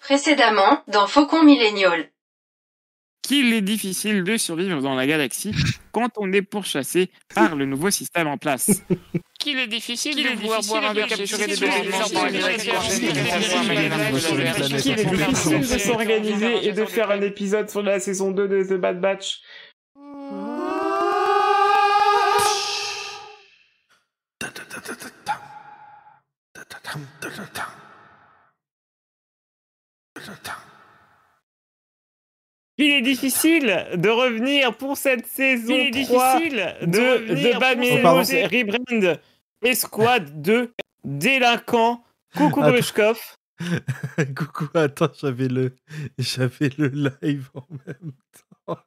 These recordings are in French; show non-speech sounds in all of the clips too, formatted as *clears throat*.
Précédemment, dans Faucon Millennial. Qu'il est difficile de survivre dans la galaxie quand on est pourchassé par le nouveau système en place. *laughs* Qu'il est difficile de pouvoir boire un de verre capturer des Qu'il est difficile de s'organiser et de faire un épisode sur la saison 2 de The Bad Batch. Il est difficile de revenir pour cette saison Il est 3 difficile de de. Millennials Rebrand Esquad de délinquants. Coucou. Brushkov. *laughs* Coucou, attends, j'avais le, j'avais le live en même temps.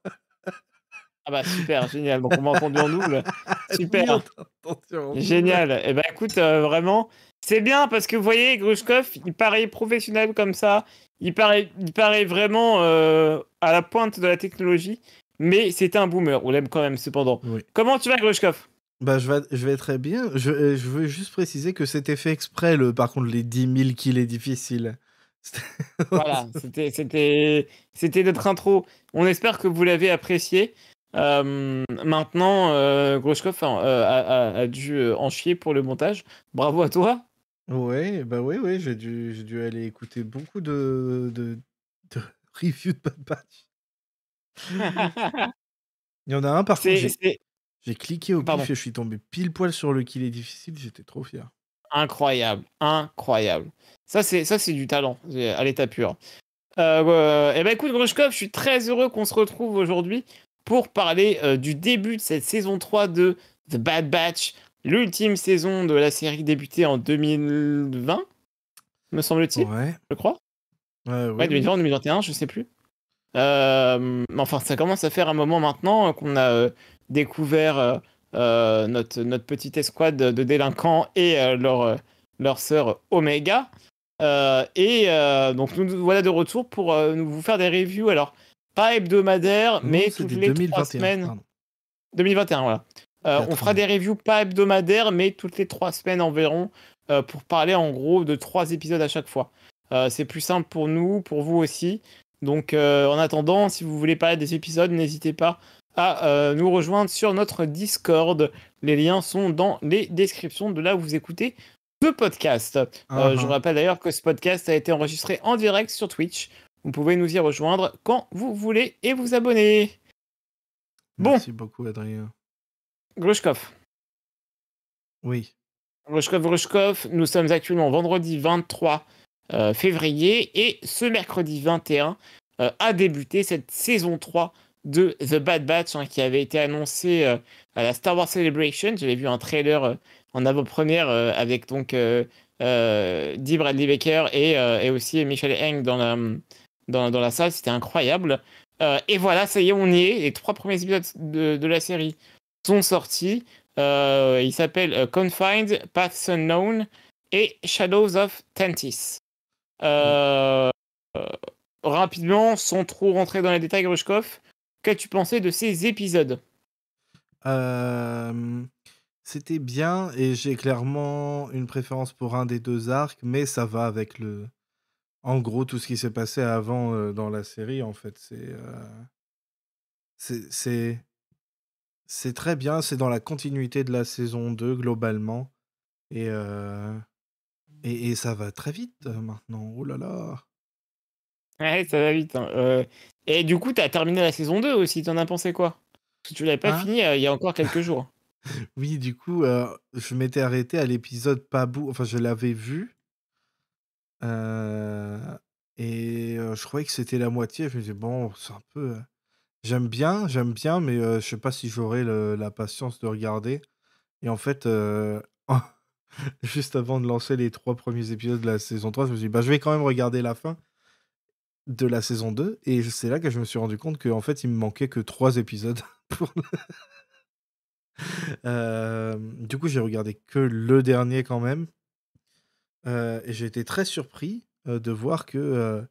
Ah bah super, génial. Donc on m'a entendu en double. *laughs* Super. Génial. Et ben écoute, euh, vraiment, c'est bien parce que vous voyez, Grushkov, il paraît professionnel comme ça. Il paraît, il paraît vraiment euh, à la pointe de la technologie. Mais c'est un boomer. On l'aime quand même, cependant. Oui. Comment tu vas, Grushkov Bah, je vais, je vais très bien. Je, euh, je veux juste préciser que c'était fait exprès, le, par contre, les 10 000 kills est difficile. C'était- *laughs* Voilà, c'était, c'était, c'était notre intro. On espère que vous l'avez apprécié. Euh, maintenant, euh, a, a- dû en chier pour le montage. Bravo à toi. Ouais, bah oui, oui, j'ai dû, j'ai dû aller écouter beaucoup de, de, de *laughs* reviews de Bad Batch. *laughs* Il y en a un, par contre, C'est, j'ai, c'est j'ai cliqué au Pardon. pif et je suis tombé pile poil sur le kill est difficile, j'étais trop fier. incroyable, incroyable. Ça, c'est, ça, c'est du talent c'est à l'état pur. Euh, euh, eh ben écoute, Grushkov, je suis très heureux qu'on se retrouve aujourd'hui pour parler euh, du début de cette saison 3 de The Bad Batch, l'ultime saison de la série débutée en 2020, me semble-t-il, Ouais. je crois. Ouais, oui, Ouais, 2020 ou 2021, je sais plus. Euh, enfin, ça commence à faire un moment maintenant qu'on a euh, découvert euh, euh, notre, notre petite escouade de, délinquants et euh, leur, euh, leur sœur Omega. Euh, et euh, donc, nous nous voilà de retour pour euh, nous vous faire des reviews. Alors, pas hebdomadaires, Non, mais toutes les 2021, trois semaines. pardon. 2021, voilà. Euh, on fera des reviews pas hebdomadaires, mais toutes les trois semaines environ, euh, pour parler en gros de trois épisodes à chaque fois. Euh, c'est plus simple pour nous, pour vous aussi. Donc en attendant, si vous voulez parler des épisodes, n'hésitez pas à nous rejoindre sur notre Discord. Les liens sont dans les descriptions de là où vous écoutez ce podcast. Ah, je vous rappelle d'ailleurs que ce podcast a été enregistré en direct sur Twitch. Vous pouvez nous y rejoindre quand vous voulez et vous abonner. Bon. Merci beaucoup, Adrien. Grushkov. Oui. Rushkov, Rushkov, nous sommes actuellement vendredi 23 euh, février et ce mercredi 21 euh, a débuté cette saison 3 de The Bad Batch hein, qui avait été annoncée euh, à la Star Wars Celebration. J'avais vu un trailer euh, en avant-première euh, avec donc Dee Bradley Baker et, et aussi Michel Heng dans la, dans, dans la salle. C'était incroyable. Et voilà, ça y est, on y est. Les trois premiers épisodes de, de la série sont sortis. Euh, il s'appelle euh, Confined, Paths Unknown et Shadows of Tentis. Euh, euh, rapidement, sans trop rentrer dans les détails, Grushkov, qu'as-tu pensé de ces épisodes? C'était bien et j'ai clairement une préférence pour un des deux arcs, mais ça va avec le. En gros, tout ce qui s'est passé avant dans la série, en fait, c'est. c'est- C'est. Très bien, c'est dans la continuité de la saison 2, globalement. Et, euh, et, et ça va très vite maintenant. Oh là là. Ouais, ça va vite. hein. Euh, et du coup, tu as terminé la saison 2 aussi, t'en as pensé quoi? Parce que tu l'avais pas Hein? fini euh, il y a encore *laughs* quelques jours. Oui, du coup, je m'étais arrêté à l'épisode pas bout. Enfin, je l'avais vu. et je croyais que c'était la moitié. Je me disais, bon, c'est un peu. J'aime bien, j'aime bien, mais euh, je sais pas si j'aurai la patience de regarder. Et en fait, *laughs* juste avant de lancer les trois premiers épisodes de la saison 3, je me suis dit, bah, je vais quand même regarder la fin de la saison 2. Et c'est là que je me suis rendu compte qu'en fait, il me manquait que trois épisodes *laughs* pour le- *laughs* du coup, j'ai regardé que le dernier quand même. Et j'ai été très surpris de voir que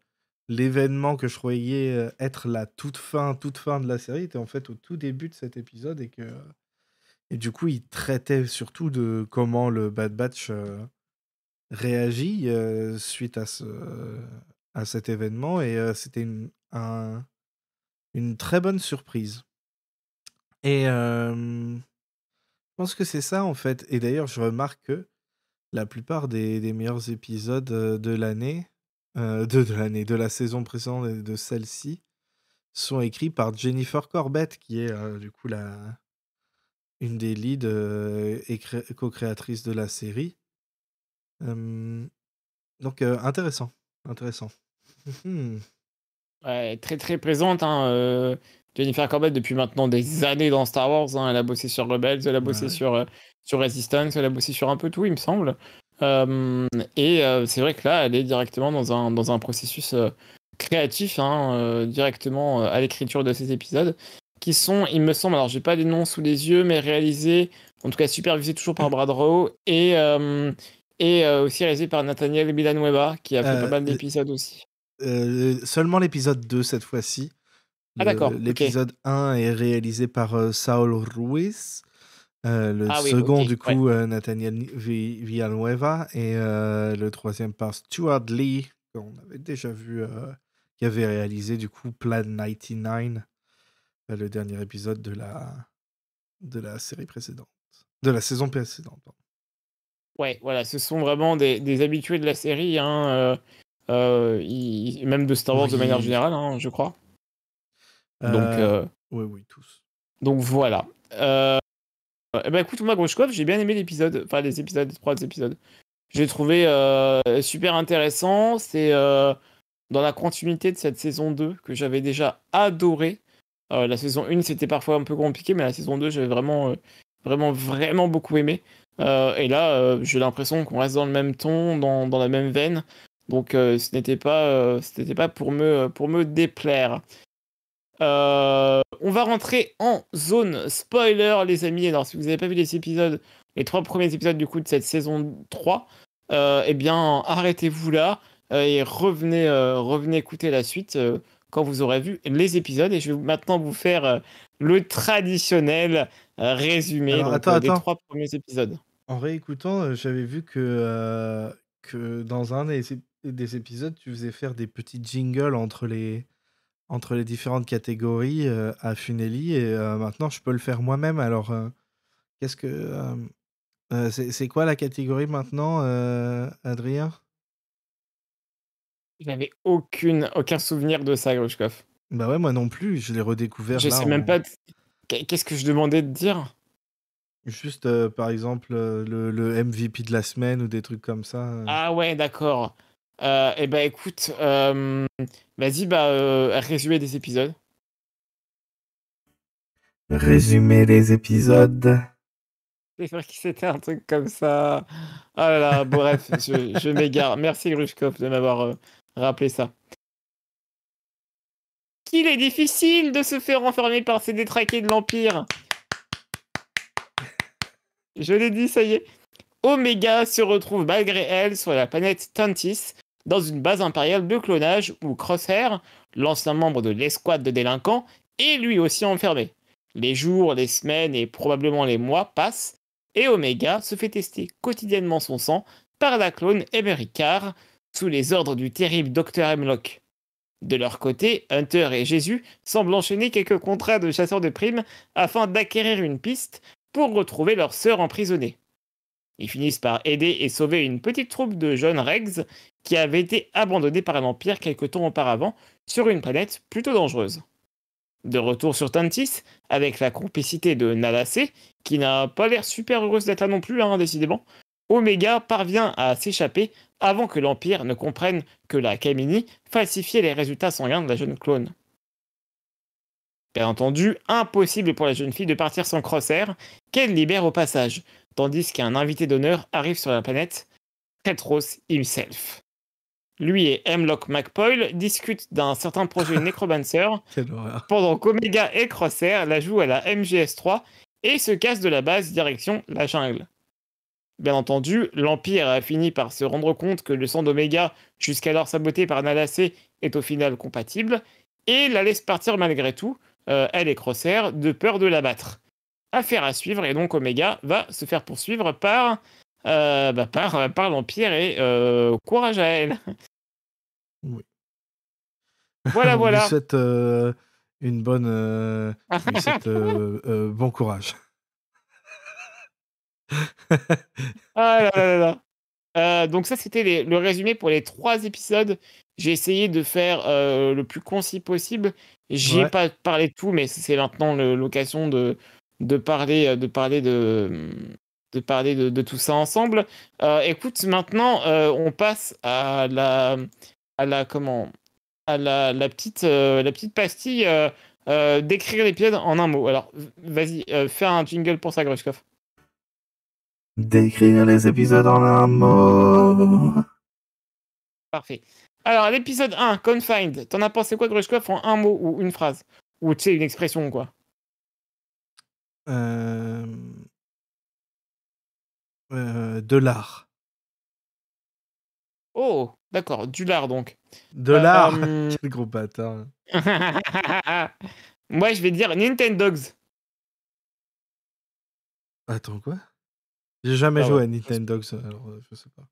l'événement que je croyais euh, être la toute fin, toute fin de la série était en fait au tout début de cet épisode et que et du coup, il traitait surtout de comment le Bad Batch euh, réagit euh, suite à ce à cet événement et c'était une, un- une très bonne surprise. Et je pense que c'est ça en fait. Et d'ailleurs, je remarque que la plupart des, des meilleurs épisodes de l'année, euh, de, de l'année, de la saison précédente et de celle-ci, sont écrits par Jennifer Corbett, qui est euh, du coup la, une des leads euh, co-créatrices de la série. Donc euh, intéressant, intéressant. Ouais, très très présente, hein, Jennifer Corbett depuis maintenant des années dans Star Wars. hein. Elle a bossé sur Rebels, elle a bossé Ouais. sur, sur Resistance, elle a bossé sur un peu tout, il me semble. Euh, et euh, c'est vrai que là, elle est directement dans un, dans un processus euh, créatif, hein, directement à l'écriture de ces épisodes, qui sont, il me semble, alors j'ai pas les noms sous les yeux, mais réalisés, en tout cas supervisés toujours par Brad Rowe, et, et aussi réalisés par Nathaniel Villanueva, qui a fait pas mal d'épisodes aussi. Euh, seulement l'épisode 2 cette fois-ci. Ah, d'accord. L'épisode 1 est réalisé par euh, Saul Ruiz. Euh, le Ah oui, second, du coup, euh, Nathaniel Vi- Villanueva. Et euh, le troisième par Stuart Lee, qu'on avait déjà vu, qui avait réalisé, du coup, Plan 99, euh, le dernier épisode de la, de la série précédente. De la saison précédente. pardon. Ouais, voilà, ce sont vraiment des, des habitués de la série, hein, euh, même de Star Wars de manière générale, hein, je crois. Donc, euh, Oui, oui, tous. donc voilà. Eh ben écoute, moi, Grushkov, j'ai bien aimé l'épisode, enfin les épisodes, les trois épisodes. J'ai trouvé euh, super intéressant. C'est euh, dans la continuité de cette saison 2 que j'avais déjà adoré. Euh, la saison 1, c'était parfois un peu compliqué, mais la saison 2, j'avais vraiment, vraiment, vraiment beaucoup aimé. Et là, j'ai l'impression qu'on reste dans le même ton, dans, la même veine. Donc, ce n'était pas, pas pour me, pour me déplaire. Euh, on va rentrer en zone spoiler, les amis. Alors, si vous n'avez pas vu les épisodes, les trois premiers épisodes du coup de cette saison 3, euh, eh bien, arrêtez-vous là euh, et revenez, euh, revenez écouter la suite quand vous aurez vu les épisodes. Et je vais maintenant vous faire le traditionnel résumé Alors, donc, attends, des attends. trois premiers épisodes. En réécoutant, j'avais vu que, que dans un des, ép- des épisodes, tu faisais faire des petits jingles entre les, entre les différentes catégories euh, à Funeli et euh, maintenant je peux le faire moi-même. Alors, euh, qu'est-ce que. c'est c'est quoi la catégorie maintenant, Adrien? Je n'avais aucune, aucun souvenir de ça, Grushkov. Bah ouais, moi non plus, je l'ai redécouvert Je là. sais même en- pas. Qu- Qu'est-ce que je demandais de dire? Juste par exemple le, le MVP de la semaine ou des trucs comme ça. Ah ouais, d'accord. Euh, eh ben écoute, euh, vas-y, bah, euh, résumé des épisodes. Résumé des épisodes. C'est vrai que c'était un truc comme ça. Ah là là, bref, *laughs* je, je m'égare. Merci Grushkov de m'avoir euh, rappelé ça. Qu'il est difficile de se faire enfermer par ces détraqués de l'Empire. Je l'ai dit, ça y est. Omega se retrouve malgré elle sur la planète Tantis, dans une base impériale de clonage où Crosshair, l'ancien membre de l'escouade de délinquants, est lui aussi enfermé. Les jours, les semaines et probablement les mois passent, et Omega se fait tester quotidiennement son sang par la clone Emery sous les ordres du terrible Dr. Hemlock. De leur côté, Hunter et Jésus semblent enchaîner quelques contrats de chasseurs de primes afin d'acquérir une piste pour retrouver leur sœur emprisonnée. Ils finissent par aider et sauver une petite troupe de jeunes Regs qui avait été abandonnée par l'Empire quelque temps auparavant sur une planète plutôt dangereuse. De retour sur Tantis, avec la complicité de Nalacé, qui n'a pas l'air super heureuse d'être là non plus, hein, décidément, Omega parvient à s'échapper avant que l'Empire ne comprenne que la Kamini falsifiait les résultats sanguins de la jeune clone. Bien entendu, impossible pour la jeune fille de partir sans Crosshair, qu'elle libère au passage, tandis qu'un invité d'honneur arrive sur la planète, Petros himself. Lui et Hemlock McPoyle discutent d'un certain projet *laughs* Necromancer pendant qu'Omega et Crosshair la jouent à la MGS3 et se cassent de la base direction la jungle. Bien entendu, l'Empire a fini par se rendre compte que le sang d'Omega, jusqu'alors saboté par Nalacé, est au final compatible, et la laisse partir malgré tout, euh, elle et Crosshair, de peur de l'abattre. Affaire à suivre, et donc Omega va se faire poursuivre par, euh, bah, par, par l'Empire, et euh, courage à elle. Oui. *laughs* Voilà, *laughs* On voilà. lui souhaite euh, une bonne. euh, *laughs* on lui souhaite euh, euh, bon courage. Ah là là là là. Euh, donc ça, c'était le résumé pour les trois épisodes. J'ai essayé de faire euh, le plus concis possible. J'ai Ouais. pas parlé de tout, mais c'est maintenant l'occasion de, de parler, de parler de, de parler de, de tout ça ensemble. Euh, écoute, maintenant, euh, on passe à la, à la comment, à la, la petite, euh, la petite pastille euh, euh, d'écrire l'épisode en un mot. Alors, vas-y, euh, fais un jingle pour ça, Grushkov. D'écrire les épisodes en un mot. Parfait. Alors, l'épisode 1, Confined, t'en as pensé quoi, Grushkov, en un mot ou une phrase? Ou tu sais, une expression, quoi? Euh, euh, de l'art. Oh, d'accord, du lard, donc. De l'art? Euh, *laughs* Quel gros bâtard. *laughs* Moi, je vais dire Nintendogs. Attends, quoi? J'ai jamais Ah joué ouais. à Nintendo, alors euh, je sais pas.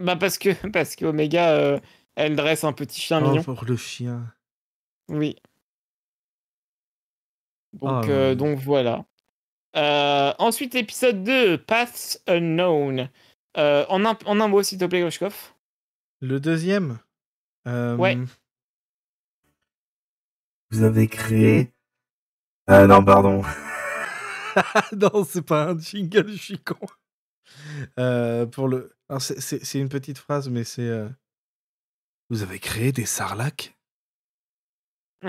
Bah, parce que, *laughs* parce que Omega, elle dresse un petit chien Oh, mignon. pour le chien. Oui. Donc, Ah, ouais. donc voilà. Euh, ensuite, épisode 2, Paths Unknown. Euh, en, un, en un mot, s'il te plaît, Grushkov. Le deuxième euh, Ouais. Vous avez créé. Ah non, pardon. *laughs* non, c'est pas un jingle, je suis con. Euh, pour le. Alors, c'est- c'est c'est une petite phrase, mais c'est. euh, Vous avez créé des sarlacs? *laughs*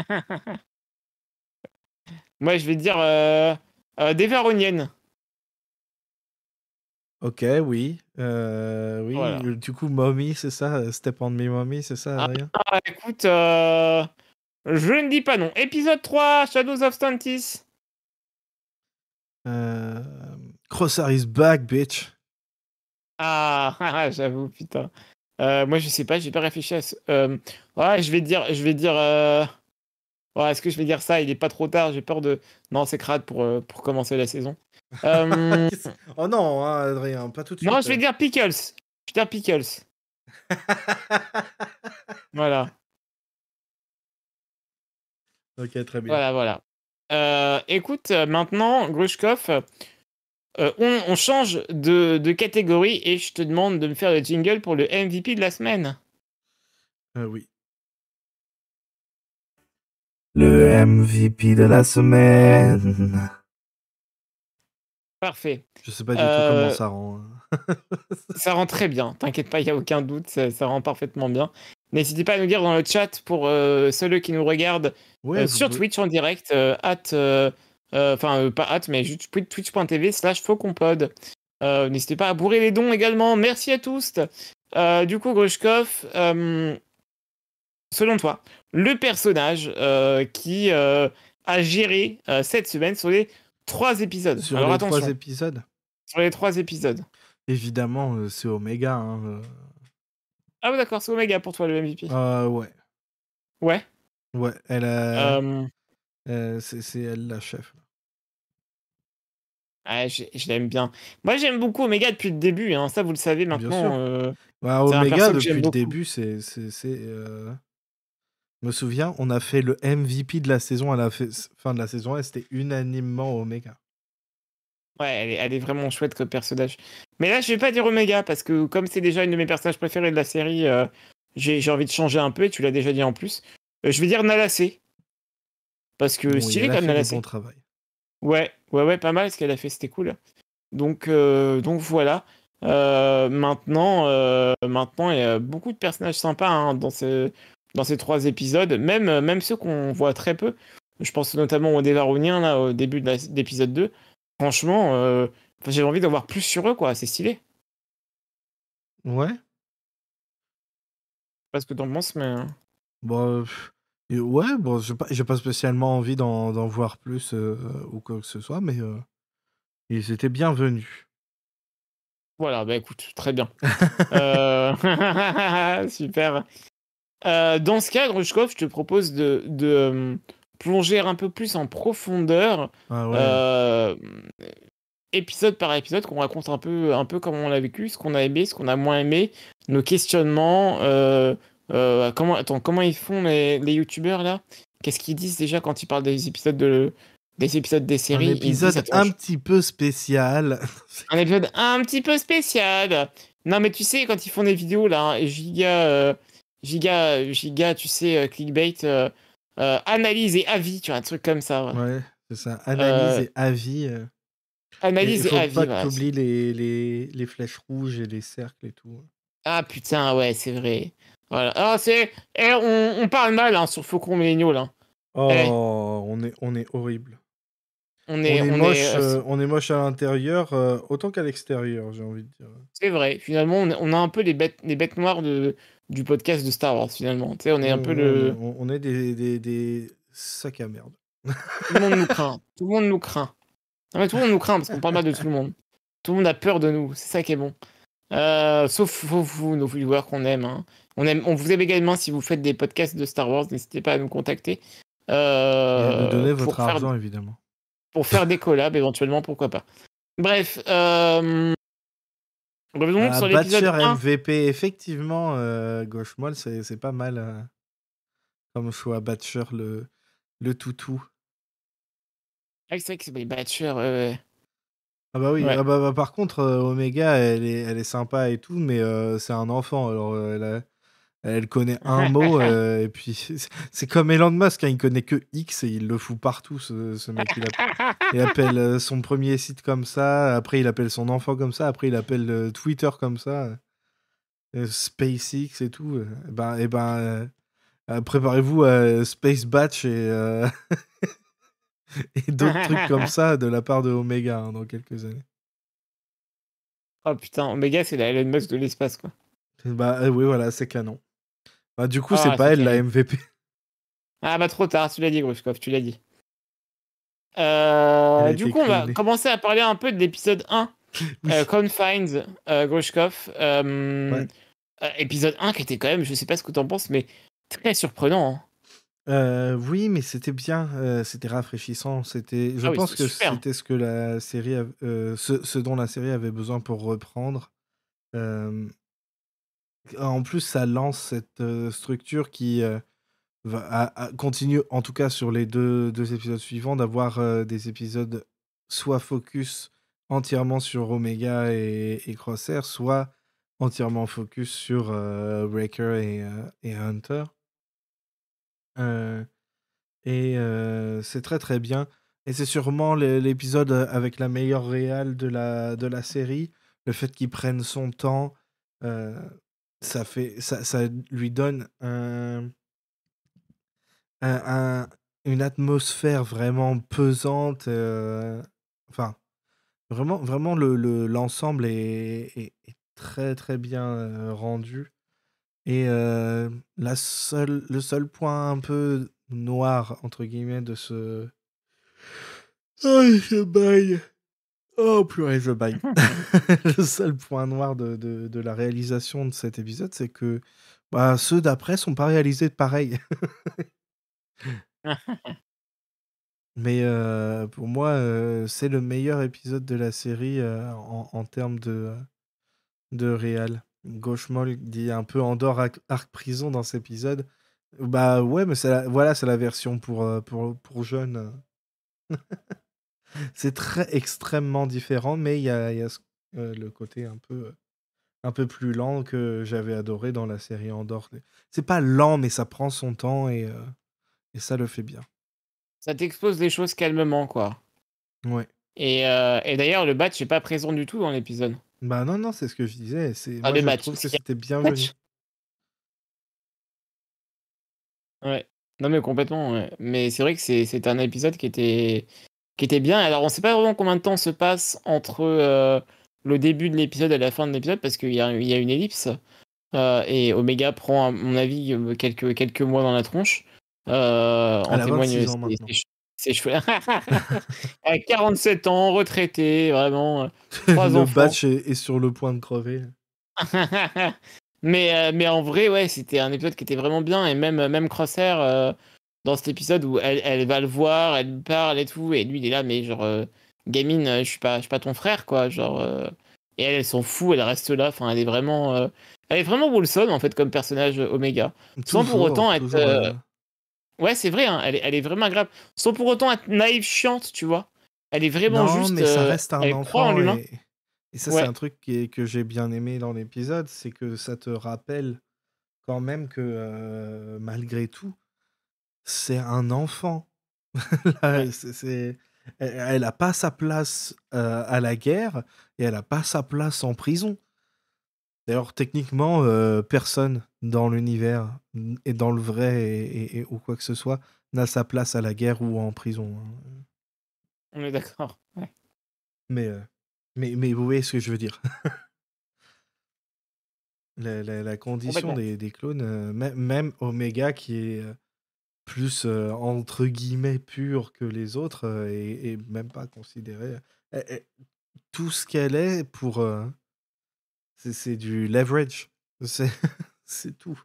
Moi, je vais dire euh, des Véroniennes. Ok, oui. Euh, oui. Voilà. Du coup, Mommy, c'est ça? Step on me, Mommy, c'est ça Ah. Ah, écoute, euh, je ne dis pas non. Épisode 3, Shadows of Stantis. euh... Crosshair is back, bitch. Ah, *laughs* ah, j'avoue, putain. Moi, je sais pas, j'ai pas réfléchi à ce. ouais, je vais dire, je vais dire. Ouais, est-ce que je vais dire ça? Il est pas trop tard, j'ai peur de. Non, c'est crade pour, euh, pour commencer la saison. *laughs* Euh, oh non, hein, Adrien, pas tout de suite. non, je vais dire Pickles. Je vais dire Pickles. *laughs* Voilà, ok, très bien. voilà, voilà. Euh, écoute, maintenant, Grushkov, euh, on, on change de, de catégorie et je te demande de me faire le jingle pour le MVP de la semaine. Euh, oui. Le MVP de la semaine. Parfait. Je sais pas du Euh, tout comment ça rend. hein. *laughs* Ça rend très bien, t'inquiète pas, il n'y a aucun doute, ça, ça rend parfaitement bien. N'hésitez pas à nous dire dans le chat pour euh, ceux qui nous regardent Ouais, euh, sur pouvez- Twitch en direct, euh, at, euh, euh, enfin euh, pas at, mais juste twitch.tv slash fauxconpod. Euh, N'hésitez pas à bourrer les dons également, merci à tous. Euh, du coup, Grushkov, euh, selon toi, le personnage euh, qui euh, a géré euh, cette semaine sur les trois épisodes? Sur Alors les attention, trois épisodes? sur les trois épisodes. Évidemment, c'est Omega. Hein. Ah ouais, d'accord, c'est Omega pour toi le MVP. Ouais. Ouais. Ouais, elle a. C'est c'est elle la chef. ouais, je, je l'aime bien. Moi, j'aime beaucoup Omega depuis le début. Hein. Ça, vous le savez sûr. maintenant. euh, Bah, C'est un Omega, depuis le beaucoup. début, c'est. c'est- c'est, euh, me souviens, on a fait le MVP de la saison à la fin de la saison et c'était unanimement Omega. Ouais, elle est, elle est vraiment chouette comme personnage. Mais là, je vais pas dire Omega parce que comme c'est déjà une de mes personnages préférés de la série, euh, j'ai envie de changer un peu et tu l'as déjà dit en plus. Euh, je vais dire Nalacé. Parce que Bon, stylé comme Nalacé. bon travail. Ouais, ouais, ouais, pas mal ce qu'elle a fait, c'était cool. Donc, euh, donc voilà. Maintenant, maintenant, il y a beaucoup de personnages sympas hein, dans, ce, dans ces trois épisodes, même, même ceux qu'on voit très peu. Je pense notamment aux Dévaroniens là, au début de l'épisode 2. Franchement, euh, j'ai envie d'en voir plus sur eux, quoi. C'est stylé. Ouais. Pas ce que t'en penses, mais. euh, Bon, euh, pff, et ouais, bon, j'ai pas, pas spécialement envie d'en, voir plus euh, ou quoi que ce soit, mais euh, ils étaient bienvenus. Voilà, bah écoute, très bien. *laughs* Euh, *laughs* Super. Euh, dans ce cas, Grushkov, je te propose de, de euh, plonger un peu plus en profondeur, Ah ouais. euh, épisode par épisode, qu'on raconte un peu, un peu comment on l'a vécu, ce qu'on a aimé, ce qu'on a moins aimé, nos questionnements, euh, comment, attends, comment ils font les, les youtubeurs là? Qu'est-ce qu'ils disent déjà quand ils parlent des épisodes de des épisodes des séries? Un épisode disent, un petit peu spécial. *laughs* un épisode un petit peu spécial. Non, mais tu sais, quand ils font des vidéos là, hein, giga, giga, giga, tu sais, euh, clickbait, euh, euh, analyse et avis, tu vois, un truc comme ça. ouais. Ouais, c'est ça. Analyse et avis. Analyse et, faut avis. pas voilà. que les, les, les flèches rouges et les cercles et tout. Ah putain, ouais, c'est vrai. Voilà. Ah, c'est. eh, on, on parle mal hein, sur Faucon Milléniaux là. Oh, Eh. on, est, on est horrible. On On est, on moche, euh, on est moche à l'intérieur euh, autant qu'à l'extérieur, j'ai envie de dire. C'est vrai. Finalement, on a un peu les bêtes, les bêtes noires de, du podcast de Star Wars. Finalement, tu sais, on est un peu le. On, on est des, des, des sacs à merde. Tout le monde nous craint. *laughs* Tout le monde nous craint. Non, mais tout le monde nous craint parce qu'on parle mal de tout le monde. Tout le monde a peur de nous. C'est ça qui est bon. Euh, sauf vous, nos viewers qu'on aime, hein. On aime. On vous aime également si vous faites des podcasts de Star Wars. N'hésitez pas à nous contacter. Et Euh, à nous donner votre faire- argent, évidemment. pour faire des collabs éventuellement, pourquoi pas. Bref, euh... revenons Ah, sur l'épisode Batcher 1. MVP, effectivement, euh, gauche molle, c'est pas mal euh, comme choix. Batcher, le, le toutou. Ah, c'est vrai que c'est Batcher. Ah bah oui, Ouais. ah bah, bah, par contre, euh, Omega, elle est, elle est sympa et tout, mais euh, c'est un enfant, alors euh, elle, a- elle connaît un mot, euh, et puis *laughs* c'est- comme Elon Musk, hein, il connaît que X et il le fout partout, ce, ce mec. Il, app- il appelle euh, son premier site comme ça, après il appelle son enfant comme ça, après il appelle euh, Twitter comme ça, euh, SpaceX et tout. et ben, et ben euh, euh, préparez-vous à Space Batch et, euh, *laughs* et d'autres trucs comme ça de la part de Omega hein, dans quelques années. Oh putain, Omega, c'est la Elon Musk de l'espace, quoi. Bah euh, oui, voilà, c'est canon. Bah, du coup, Ah, c'est pas c'est elle la. MVP. Ah bah trop tard, tu l'as dit, Grushkov, tu l'as dit. Euh, du coup, on va commencer à parler un peu de l'épisode 1, Oui. *laughs* euh, Confines, euh, Grushkov. Ouais. épisode 1 qui était quand même, je sais pas ce que t'en penses, mais très surprenant. hein. Euh, oui, mais c'était bien, euh, c'était rafraîchissant. C'était, je Ah oui, pense que c'était ce que la série, euh, ce dont la série avait besoin pour reprendre. En plus, ça lance cette euh, structure qui euh, va continue, en tout cas sur les deux, deux épisodes suivants, d'avoir euh, des épisodes soit focus entièrement sur Omega et, et soit entièrement focus sur euh, Breaker et, Hunter. Et c'est très très bien. Et c'est sûrement l'é- l'épisode avec la meilleure réale de la, de la série. Le fait qu'il prenne son temps, ça, fait, ça, ça lui donne un, un- un- une atmosphère vraiment pesante. euh, enfin, vraiment, vraiment le, le- l'ensemble est, est- est très très bien euh, rendu. Et euh, la seule, le seul point un peu noir, entre guillemets, de ce... Oh, je baille Oh, purée, je baille *laughs* Le seul point noir de, de, de la réalisation de cet épisode, c'est que bah, ceux d'après sont pas réalisés de pareil. *laughs* Mais euh, pour moi, euh, c'est le meilleur épisode de la série euh, en, en termes de, de réal. Gauchemol dit un peu Andorre arc, arc prison dans cet épisode. Bah ouais, mais c'est la- voilà, c'est la version pour, pour, pour jeunes. *laughs* c'est très extrêmement différent, mais il y a, il y a ce- euh, le côté un peu, un peu plus lent que j'avais adoré dans la série Andorre. C'est pas lent, mais ça prend son temps et, euh, et ça le fait bien. Ça t'expose les choses calmement, quoi. Ouais. Et, euh, et d'ailleurs, le batch n'est pas présent du tout dans l'épisode. Bah non, non, c'est ce que je disais. C'est, Ah, moi, le je match, trouve que c'était bienvenu. Ouais. Non, mais complètement, ouais. Mais c'est vrai que c'est c'est un épisode qui était, qui était bien. Alors, on sait pas vraiment combien de temps se passe entre euh, le début de l'épisode et la fin de l'épisode, parce qu'il y a, il y a une ellipse. Euh, et Omega prend, à mon avis, euh, quelques, quelques mois dans la tronche. Euh, en témoigne 26 ans ses- cheveux. *laughs* À 47 ans, retraité, vraiment. *laughs* Trois le enfants. batch est, est sur le point de crever. *laughs* mais, mais en vrai, ouais, c'était un épisode qui était vraiment bien. Et même, même Crosshair, dans cet épisode où elle, elle va le voir, elle lui parle et tout, et lui il est là, mais genre, euh, gamine, euh, je suis pas, je suis pas ton frère, quoi. Genre, euh, Et elle, elle s'en fout, elle reste là. Enfin, elle est vraiment, euh, elle est vraiment wholesome en fait comme personnage Omega. Sans pour autant être, toujours, Ouais, c'est vrai, hein, elle, est, elle est vraiment agréable. Sans pour autant être naïve, chiante, tu vois. Elle est vraiment Non, juste. mais ça reste un elle croit en enfant. l'humain. Et, et ça, Ouais. c'est un truc qui est- que j'ai bien aimé dans l'épisode, c'est que ça te rappelle quand même que malgré tout, c'est un enfant. *laughs* Là, Elle, elle a pas sa place euh, à la guerre et elle a pas sa place en prison. D'ailleurs, techniquement, euh, personne dans l'univers et dans le vrai et, et- et- ou quoi que ce soit n'a sa place à la guerre ou en prison. hein. On est d'accord. Ouais. Mais, euh, mais, mais vous voyez ce que je veux dire. *laughs* la, la- la condition des, des clones, mê- même Omega qui est plus entre guillemets pur que les autres et, même pas considérée. tout ce qu'elle est pour. euh, c'est du leverage. C'est *laughs* tout.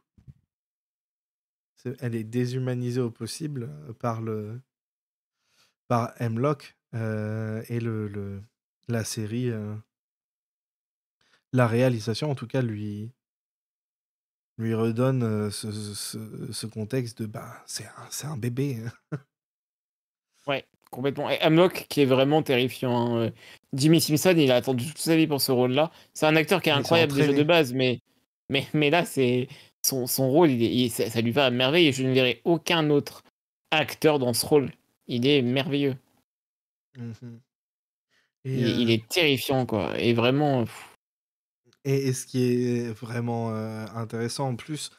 Elle est déshumanisée au possible par le par Hemlock et le, le- la série, la réalisation en tout cas lui lui redonne euh, ce, ce- ce contexte de bah c'est un, un bébé. Ouais, complètement. Et Hamlock, qui est vraiment terrifiant. hein, euh, Jimmy Simpson, il a attendu toute sa vie pour ce rôle-là. C'est un acteur qui est incroyable déjà de base, mais, mais, mais là, c'est son, son rôle, il ça, ça lui va à merveille. Et je ne verrai aucun autre acteur dans ce rôle. Il est merveilleux. Et, Il, est- il euh, est terrifiant, quoi. Et vraiment. pff, Et, ce qui est vraiment euh, intéressant en plus,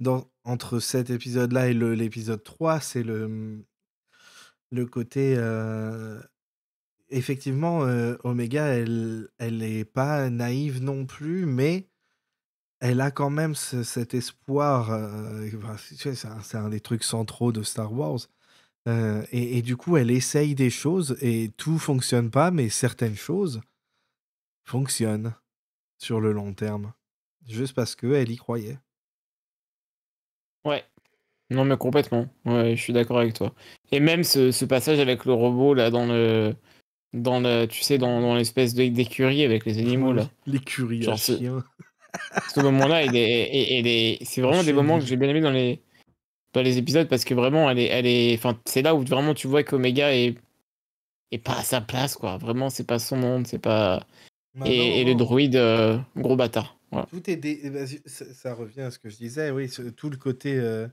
dans, entre cet épisode-là et l'épisode 3, c'est le, le côté... euh, effectivement, euh, Omega, elle, elle est pas naïve non plus, mais elle a quand même ce- cet espoir. sais, c'est un, un des trucs centraux de Star Wars. Et, et du coup, elle essaye des choses et tout fonctionne pas, mais certaines choses fonctionnent sur le long terme. Juste parce qu'elle y croyait. Ouais. Non, mais complètement. Ouais, je suis d'accord avec toi. Et même ce, ce passage avec le robot, là, dans le. Dans le, tu sais, dans, dans l'espèce d'écurie avec les animaux, là. L'écurie à Genre, ce- chien. *laughs* ce moment-là, il est, et- et les- c'est vraiment des moments que j'ai bien aimé dans les, dans les épisodes parce que vraiment, elle est, elle est, enfin, c'est là où vraiment tu vois qu'Omega est, est pas à sa place, quoi. Vraiment, c'est pas son monde, c'est pas. Et, le non. druide, euh, gros bâtard. Voilà. Tout est dé- ça, ça revient à ce que je disais, oui, tout le côté euh,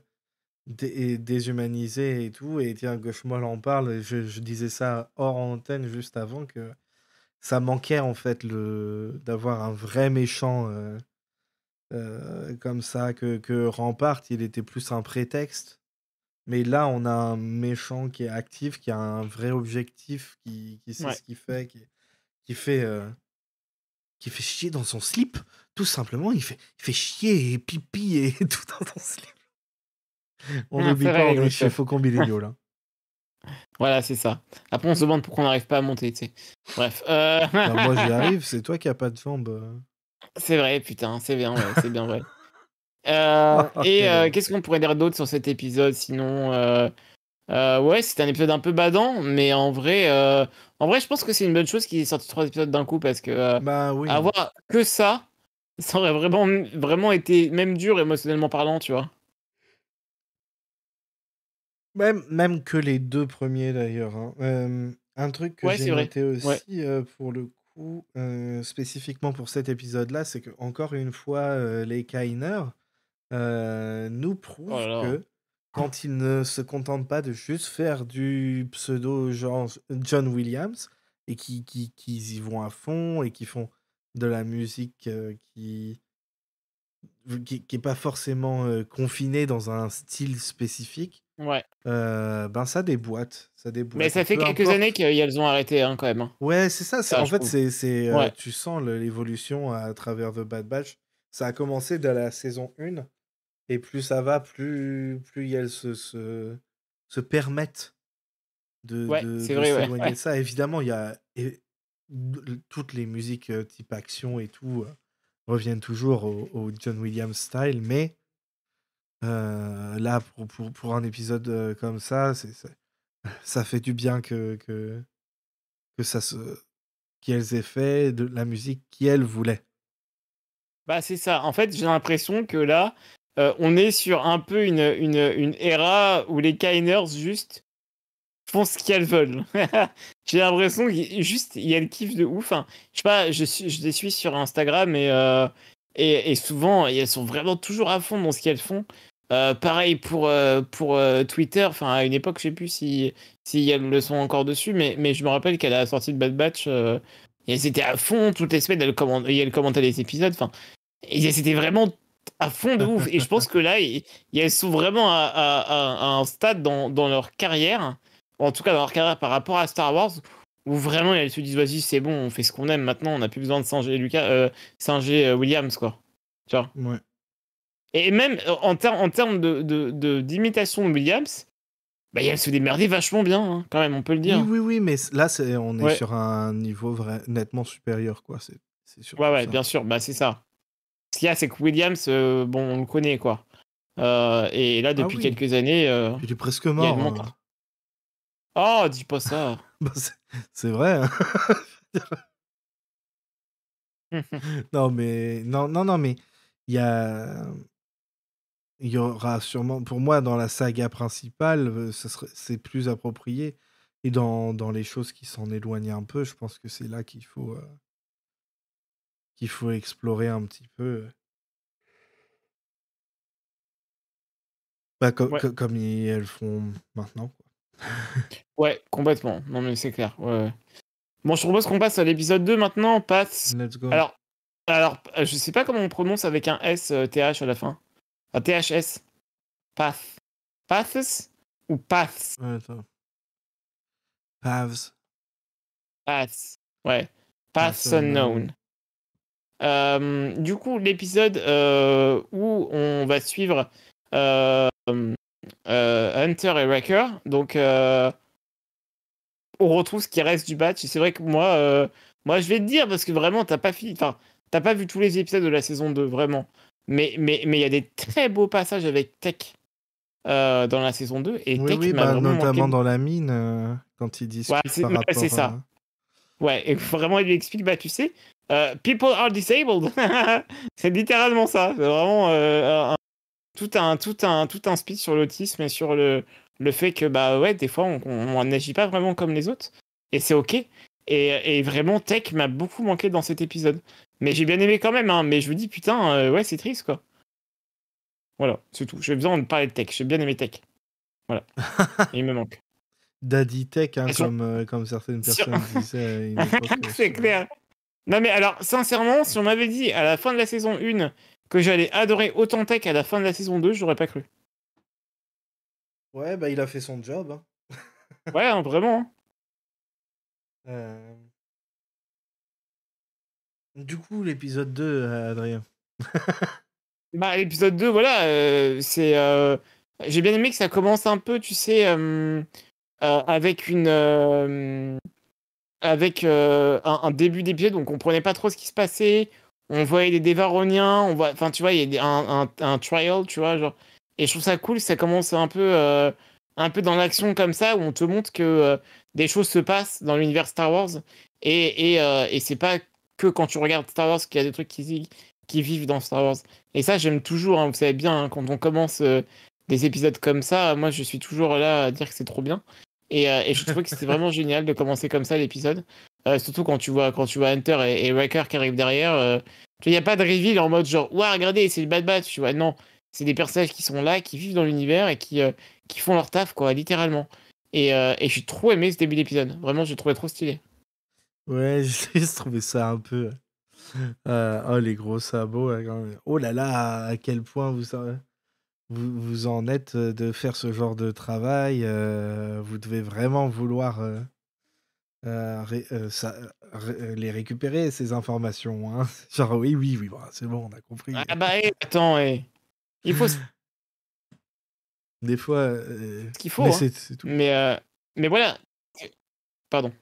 dé- déshumanisé et tout. Et tiens, Gauche Molle en parle. Je, je disais ça hors antenne juste avant que ça manquait en fait le d'avoir un vrai méchant euh, euh, comme ça. Que, que Rampart, il était plus un prétexte. Mais là, on a un méchant qui est actif, qui a un vrai objectif, qui, qui sait Ouais. ce qu'il fait, qui, qui fait. Qui fait chier dans son slip, tout simplement. Il fait, il fait chier et pipi et *laughs* tout dans son slip. On Ah, n'oublie pas, on est chez. Faucon Millennial. là. Voilà, c'est ça. Après, on se demande pourquoi on n'arrive pas à monter, tu sais. Bref. euh, Bah, moi, j'y *laughs* arrive, c'est toi qui as pas de jambes. euh. C'est vrai, putain, c'est bien, ouais, c'est bien vrai. Euh, *laughs* et euh, qu'est-ce qu'on pourrait dire d'autre sur cet épisode Sinon, ouais, c'est un épisode un peu badant, mais en vrai, euh, en vrai, je pense que c'est une bonne chose qu'il ait sorti trois épisodes d'un coup parce que euh, Bah oui. avoir que ça, *laughs* ça aurait vraiment, vraiment été même dur émotionnellement parlant, tu vois. Même, même que les deux premiers d'ailleurs. hein. Euh, un truc que Ouais, j'ai vrai. noté aussi Ouais. euh, pour le coup, euh, spécifiquement pour cet épisode-là, c'est que encore une fois, euh, les Kainer euh, nous prouvent Oh là. que quand ils ne se contentent pas de juste faire du pseudo genre John Williams et qui, qui, qu'ils y vont à fond et qui font de la musique euh, qui qui qui est pas forcément euh, confinée dans un style spécifique, Ouais. euh, ben ça déboîte, ça déboîte. Mais ça fait quelques importe- années qu'elles ont arrêté, hein, quand même. hein. Ouais, c'est ça. en fait, c'est, euh, Ouais. tu sens l'évolution à travers The Bad Batch. Ça a commencé dès la saison 1. Et plus ça va, plus, plus elles se, se, se permettent de, Ouais, de, de ouais, s'éloigner ouais. de ça. Évidemment, il y a et- toutes les musiques euh, type action et tout euh, reviennent toujours au, au John Williams style. Mais euh, là, pour, pour, pour un épisode comme ça, c'est- *laughs* ça fait du bien que, que, que ça se qu'elles aient fait de la musique qu'elles voulaient. Bah, c'est ça. En fait, j'ai l'impression que là, euh, on est sur un peu une, une, une era où les Kiners juste font ce qu'elles veulent. *laughs* j'ai l'impression qu'il juste il y a le kiff de ouf. Enfin, je sais pas, je, je les suis sur Instagram et, euh, et, et souvent elles sont vraiment toujours à fond dans ce qu'elles font. Euh, pareil pour, pour Twitter. Enfin, à une époque, je sais plus si, si elles le sont encore dessus, mais, mais je me rappelle qu'à la sortie de Bad Batch, euh, elles étaient à fond toutes les semaines. Elles, comment- et elles commentaient les épisodes. Enfin, et étaient vraiment à fond de ouf. Et je pense que là, ils- ils- sont vraiment à, à- à- à un stade dans, dans leur carrière, en tout cas dans leur carrière par rapport à Star Wars, où vraiment elles se disent vas-y, c'est bon, on fait ce qu'on aime maintenant, on n'a plus besoin de singer Lucas, euh, singer euh, Williams, quoi. Tu vois? Ouais. Et même euh, en, ter- en termes de, de, de- d'imitation de Williams, bah, elle se démerdait vachement bien, hein, quand même, on peut le dire. Oui, oui, oui, mais là, c'est, on est Ouais. sur un niveau vrai, nettement supérieur, quoi. C'est, Ouais, ouais, ça. bien sûr, bah, c'est ça. Qu'il y a, c'est que Williams, euh, bon, on le connaît, quoi. Euh, et là, depuis Ah oui. quelques années. euh, Il est presque mort. hein. montre. Oh, dis pas ça. *laughs* Bah, c'est, vrai. hein. *laughs* non, mais non, non, non, mais il y a, il y aura sûrement, pour moi, dans la saga principale, serait, c'est plus approprié. Et dans, dans les choses qui s'en éloignent un peu, je pense que c'est là qu'il faut, euh, qu'il faut explorer un petit peu. Bah, Ouais. co- comme ils- elles font maintenant. quoi. *laughs* Ouais, complètement. Non, mais c'est clair. Ouais, ouais. Bon, je propose qu'on passe à l'épisode 2 maintenant. On passe. Let's go. Alors, alors, euh, je sais pas comment on prononce avec un S, euh, TH à la fin. Un THS. Path. Paths ou Paths? Attends. Paths. Paths. Ouais. Paths Unknown. Euh, du coup, l'épisode euh, où on va suivre euh, Hunter et Wrecker. Donc, on retrouve ce qui reste du batch. Et c'est vrai que moi, moi, je vais te dire, parce que vraiment, t'as pas fini. T'as pas vu tous les épisodes de la saison 2, vraiment. Mais mais mais il y a des très beaux passages avec Tech dans la saison 2. Et Oui, Tech oui, bah, notamment manqué. dans la mine, quand c'est- par ouais, rapport c'est ça. à- Ouais, et *laughs* vraiment, il lui explique, bah, tu sais, euh, people are disabled. *laughs* c'est littéralement ça. C'est vraiment euh, un- tout, un, tout, un, tout un speech sur l'autisme et sur le, le fait que, bah, ouais, des fois, on n'agit pas vraiment comme les autres. Et c'est OK. Et, et vraiment, Tech m'a beaucoup manqué dans cet épisode. Mais j'ai bien aimé quand même, hein, mais je me dis, putain, euh, ouais, c'est triste, quoi. Voilà, c'est tout. J'ai besoin de parler de Tech. J'ai bien aimé Tech. Voilà. *laughs* Il me manque. Daddy Tech, hein, comme, euh, comme certaines Sur- personnes *laughs* disaient euh, c'est clair. Non mais alors, sincèrement, si on m'avait dit à la fin de la saison 1 que j'allais adorer autant Tech à la fin de la saison 2, j'aurais pas cru. Ouais, bah il a fait son job. hein. *laughs* Ouais, hein, vraiment. hein. Euh, Du coup, l'épisode 2, euh, Adrien. *laughs* Bah, l'épisode 2, voilà, euh, c'est. euh, J'ai bien aimé que ça commence un peu, tu sais, avec une. Avec euh, un, début d'épisode où on comprenait pas trop ce qui se passait. On voyait des Dévaroniens, on. Enfin, tu vois, il y a un, un, trial, tu vois, genre. Et je trouve ça cool, ça commence un peu. euh, un peu dans l'action comme ça, où on te montre que euh, des choses se passent dans l'univers Star Wars. Et, et, et c'est pas que quand tu regardes Star Wars qu'il y a des trucs qui, qui vivent dans Star Wars. Et ça, j'aime toujours, hein, vous savez bien, hein, quand on commence des épisodes comme ça, moi je suis toujours là à dire que c'est trop bien. Et, euh, et je trouvais que c'était vraiment *laughs* génial de commencer comme ça l'épisode. Euh, surtout quand tu vois quand tu vois Hunter et, et Wrecker qui arrivent derrière. euh, il n'y a pas de reveal en mode genre, ouais, regardez, c'est le Bad Batch. Tu vois, non. C'est des personnages qui sont là, qui vivent dans l'univers et qui, qui font leur taf, quoi, littéralement. Et, et j'ai trop aimé ce début d'épisode. Vraiment, j'ai trouvé trop stylé. Ouais, *laughs* j'ai trouvé ça un peu. oh, les gros sabots. quand même. Oh là là, à quel point vous, en- vous, vous en êtes euh, de faire ce genre de travail. euh, vous devez vraiment vouloir euh, ré- ça- ré- les récupérer, ces informations. hein. *laughs* Genre, oui, oui, oui, c'est bon, on a compris. Ah bah, eh, attends, eh. il faut ce *laughs* Des fois. euh, qu'il faut. mais hein. tout. Mais, mais voilà. Pardon.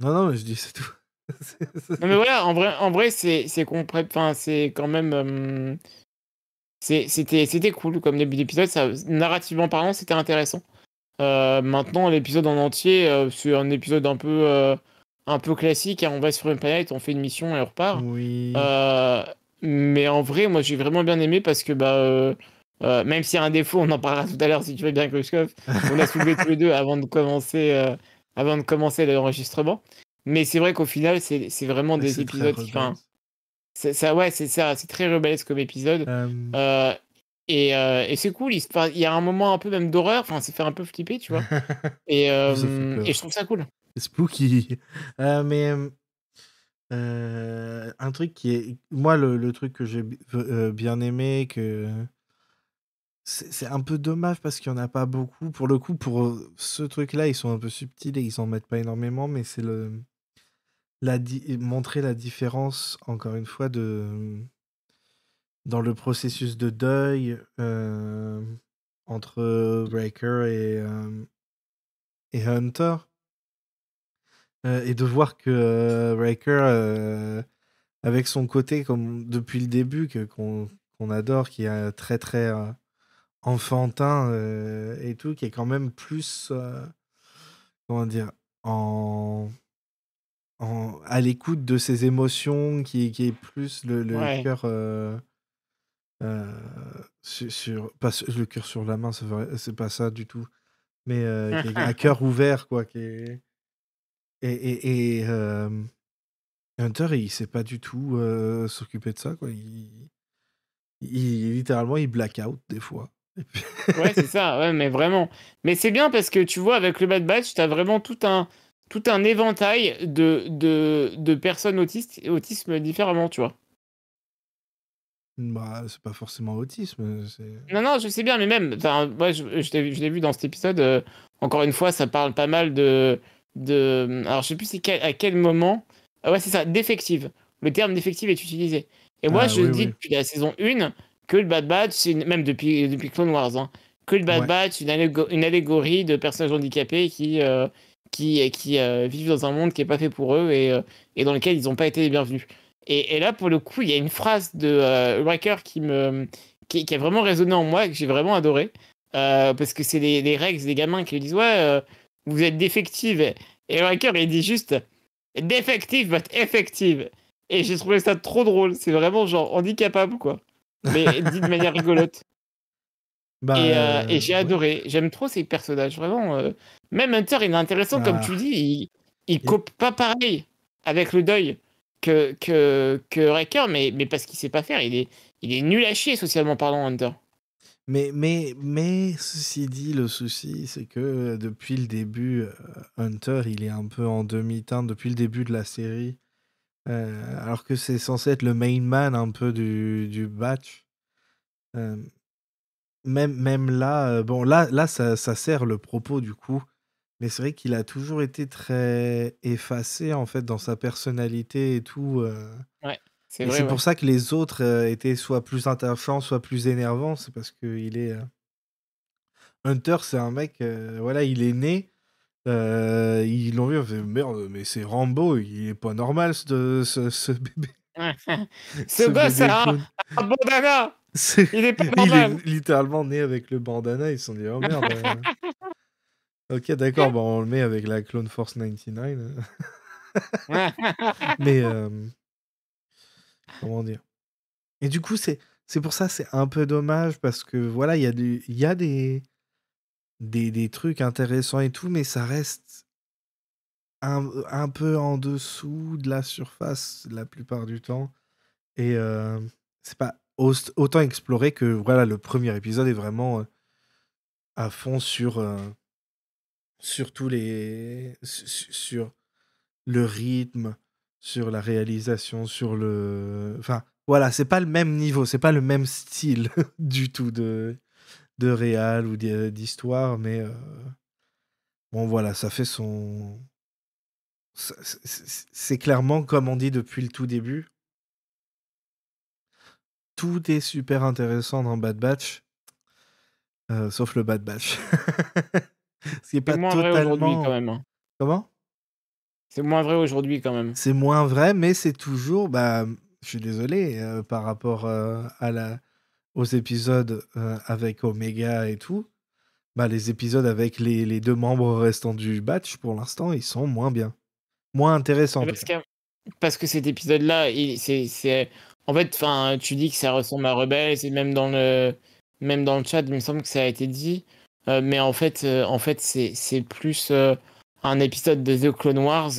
Non, non, mais je dis c'est tout. *laughs* Non mais voilà, en vrai, en vrai c'est c'est compré- enfin c'est quand même euh, c'était cool comme début d'épisode, narrativement parlant, c'était intéressant. Euh, maintenant l'épisode en entier, euh, c'est un épisode un peu euh, un peu classique. hein, on va sur une planète, on fait une mission et on repart. Oui. Mais en vrai, moi j'ai vraiment bien aimé parce que bah, même s'il y a un défaut, on en parlera tout à l'heure si tu veux bien, Khrushchev, on a soulevé tous les deux avant de commencer, avant de commencer l'enregistrement. Mais c'est vrai qu'au final, c'est vraiment des épisodes qui. Ça, ouais, c'est ça, c'est très rebelle comme épisode. Euh, Euh, et euh, et c'est cool, il, se passe- il y a un moment un peu même d'horreur, enfin, c'est fait un peu flipper, tu vois. *laughs* Et, euh, je trouve ça cool. Spooky. *laughs* Euh, mais un truc qui est. Moi, le, le truc que j'ai bi- bien aimé, que. C'est un peu dommage parce qu'il n'y en a pas beaucoup. Pour le coup, pour ce truc-là, ils sont un peu subtils et ils en mettent pas énormément, mais c'est le. La montrer la différence, encore une fois, de. Dans le processus de deuil euh, entre Breaker et, euh, et Hunter. Euh, et de voir que euh, avec son côté, comme depuis le début, qu'on, adore, qui est très très enfantin et tout, qui est quand même plus, comment dire, en, en, à l'écoute de ses émotions, qui, qui est plus le, le Ouais. cœur. euh, euh, sur, sur- pas le cœur sur la main, c'est, pas ça du tout. Mais euh, qui est un *laughs* cœur ouvert, quoi. Qui est... Et, et, et euh, Hunter, il sait pas du tout s'occuper de ça, quoi. Il, il- littéralement, il black out des fois. Ouais, c'est ça, ouais, mais vraiment. Mais c'est bien parce que tu vois, avec le Bad Batch, tu as vraiment tout un, tout un éventail de, de, de personnes autistes, autisme différemment, tu vois. bah, c'est pas forcément autisme. Non, non, je sais bien, mais même, moi, je, je l'ai vu dans cet épisode, euh, encore une fois, ça parle pas mal de. de alors, je sais plus quel- à quel moment. Ah ouais, c'est ça, d'effective. Le terme d'effective est utilisé. Et moi, Ah, je oui, dis oui. depuis la saison 1 que le Bad Batch, une- même depuis, depuis Clone Wars, hein, que le Bad Ouais. Batch, une, une allégorie de personnages handicapés qui, euh, qui, qui euh, vivent dans un monde qui est pas fait pour eux et, euh, et dans lequel ils n'ont pas été les bienvenus. Et, et là, pour le coup, il y a une phrase de euh, Riker qui, me, qui, qui a vraiment résonné en moi et que j'ai vraiment adoré. Euh, parce que c'est les Rex, des gamins qui lui disent Ouais, euh, vous êtes défective. Et Riker, il dit juste Défective, but effective. Et j'ai trouvé ça trop drôle. C'est vraiment genre handicapable, quoi. Mais *laughs* dit de manière rigolote. Bah, et euh, et j'ai ouais. adoré. J'aime trop ces personnages, vraiment. euh. Même Hunter, il est intéressant, comme Ah. tu dis. Il, il cope pas pareil avec le deuil que, que, que mais, mais parce qu'il sait pas faire. Il est, il est nul à chier, socialement parlant, Hunter. Mais, mais, mais ceci dit, le souci, c'est que euh, depuis le début, euh, Hunter, il est un peu en demi-teinte depuis le début de la série. Euh, alors que c'est censé être le main man un peu du, du batch. Même, même là, euh, bon, là, là ça, ça sert le propos du coup. Mais c'est vrai qu'il a toujours été très effacé en fait dans sa personnalité et tout. euh. C'est Et vrai. c'est ouais. pour ça que les autres euh, étaient soit plus attachants, soit plus énervants. C'est parce qu'il est. euh, Hunter, c'est un mec, euh, voilà, il est né. euh, ils l'ont vu, on fait merde, mais c'est Rambo, il est pas normal ce, ce, ce bébé. *laughs* Ce gosse bébé a un, clown. un bandana Il est pas *laughs* il normal est littéralement né avec le bandana. Ils se sont dit, oh merde. *laughs* euh. ok, d'accord, bon, on le met avec la Clone Force 99. euh. *laughs* Mais euh, comment dire? Et du coup, c'est c'est pour ça c'est un peu dommage parce que voilà, il y a du il y a des, des des trucs intéressants et tout, mais ça reste un, un peu en dessous de la surface la plupart du temps. Et euh, c'est pas autant exploré que voilà, le premier épisode est vraiment euh, à fond sur euh, sur tous les su- sur le rythme, sur la réalisation, sur le. Enfin, voilà, c'est pas le même niveau, c'est pas le même style *laughs* du tout de, de réal ou d'hi- d'histoire, mais euh, bon, voilà, ça fait son. c'est clairement, comme on dit depuis le tout début, tout est super intéressant dans Bad Batch, euh, sauf le Bad Batch. *laughs* Ce qui est pas moins vrai totalement. aujourd'hui, quand même. hein. Comment? C'est moins vrai aujourd'hui, quand même. C'est moins vrai, mais c'est toujours, bah, je suis désolé, euh, par rapport euh, à la, aux épisodes avec Omega et tout, bah, les épisodes avec les, les deux membres restants du batch, pour l'instant, ils sont moins bien. moins intéressant. en tout Parce que, parce que cet épisode-là, c'est, en fait, enfin, tu dis que ça ressemble à Rebels et même dans le, même dans le chat, il me semble que ça a été dit. Euh, mais en fait, euh, en fait, c'est, c'est plus euh, un épisode de The Clone Wars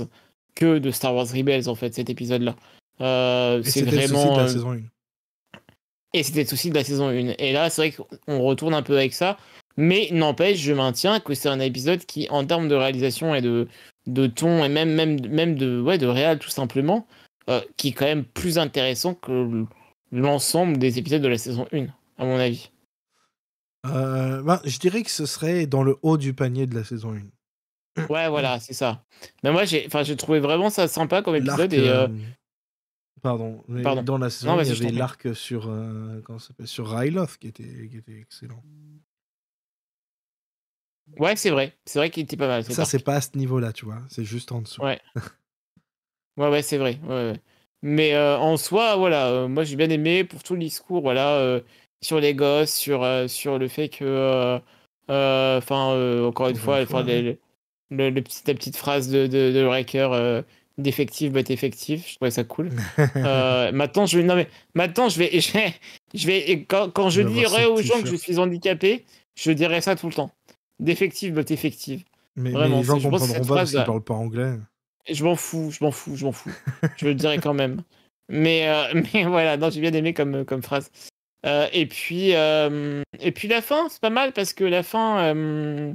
que de Star Wars Rebels, en fait, cet épisode-là. C'est c'était le souci vraiment. de la saison 1. Et c'était le souci de la saison 1. Et là, c'est vrai qu'on retourne un peu avec ça. Mais n'empêche, je maintiens que c'est un épisode qui, en termes de réalisation et de, de ton, et même, même, même de, ouais, de réal, tout simplement, euh, qui est quand même plus intéressant que l'ensemble des épisodes de la saison 1, à mon avis. Euh, ben, je dirais que ce serait dans le haut du panier de la saison 1. Ouais, voilà, c'est ça. Mais moi, j'ai trouvé vraiment ça sympa comme épisode. Et, euh, euh, Pardon, mais Pardon. dans la saison Non, 1, il y avait l'arc sur, comment ça sur Ryloth qui était, qui était excellent. Ouais, c'est vrai. C'est vrai qu'il était pas mal. Ça, c'est pas à ce niveau-là, tu vois. C'est juste en dessous. Ouais. *laughs* Ouais, ouais, c'est vrai. Ouais, ouais. Mais euh, en soi, voilà, euh, moi j'ai bien aimé pour tout le discours, voilà, euh, sur les gosses, sur, sur le fait que, enfin, encore une fois, fois, les- le, petit- la petite phrase de, de, de Wrecker, euh, défectif, but effectif, je trouvais ça cool. *laughs* Maintenant, je vais, non mais, maintenant, je vais, *laughs* je vais, je vais- et quand, quand je dirai aux gens que je suis handicapé, je dirai ça tout le temps. Défectif, but effectif. mais, mais Vraiment, les gens comprendront pas parce qu'ils parlent pas anglais. Je m'en fous, je m'en fous, je m'en fous. je le dirai quand même. Mais, euh, *laughs* mais voilà, non, j'ai bien aimé comme, comme phrase. Euh, et, puis, euh, et puis la fin, c'est pas mal parce que la fin, euh,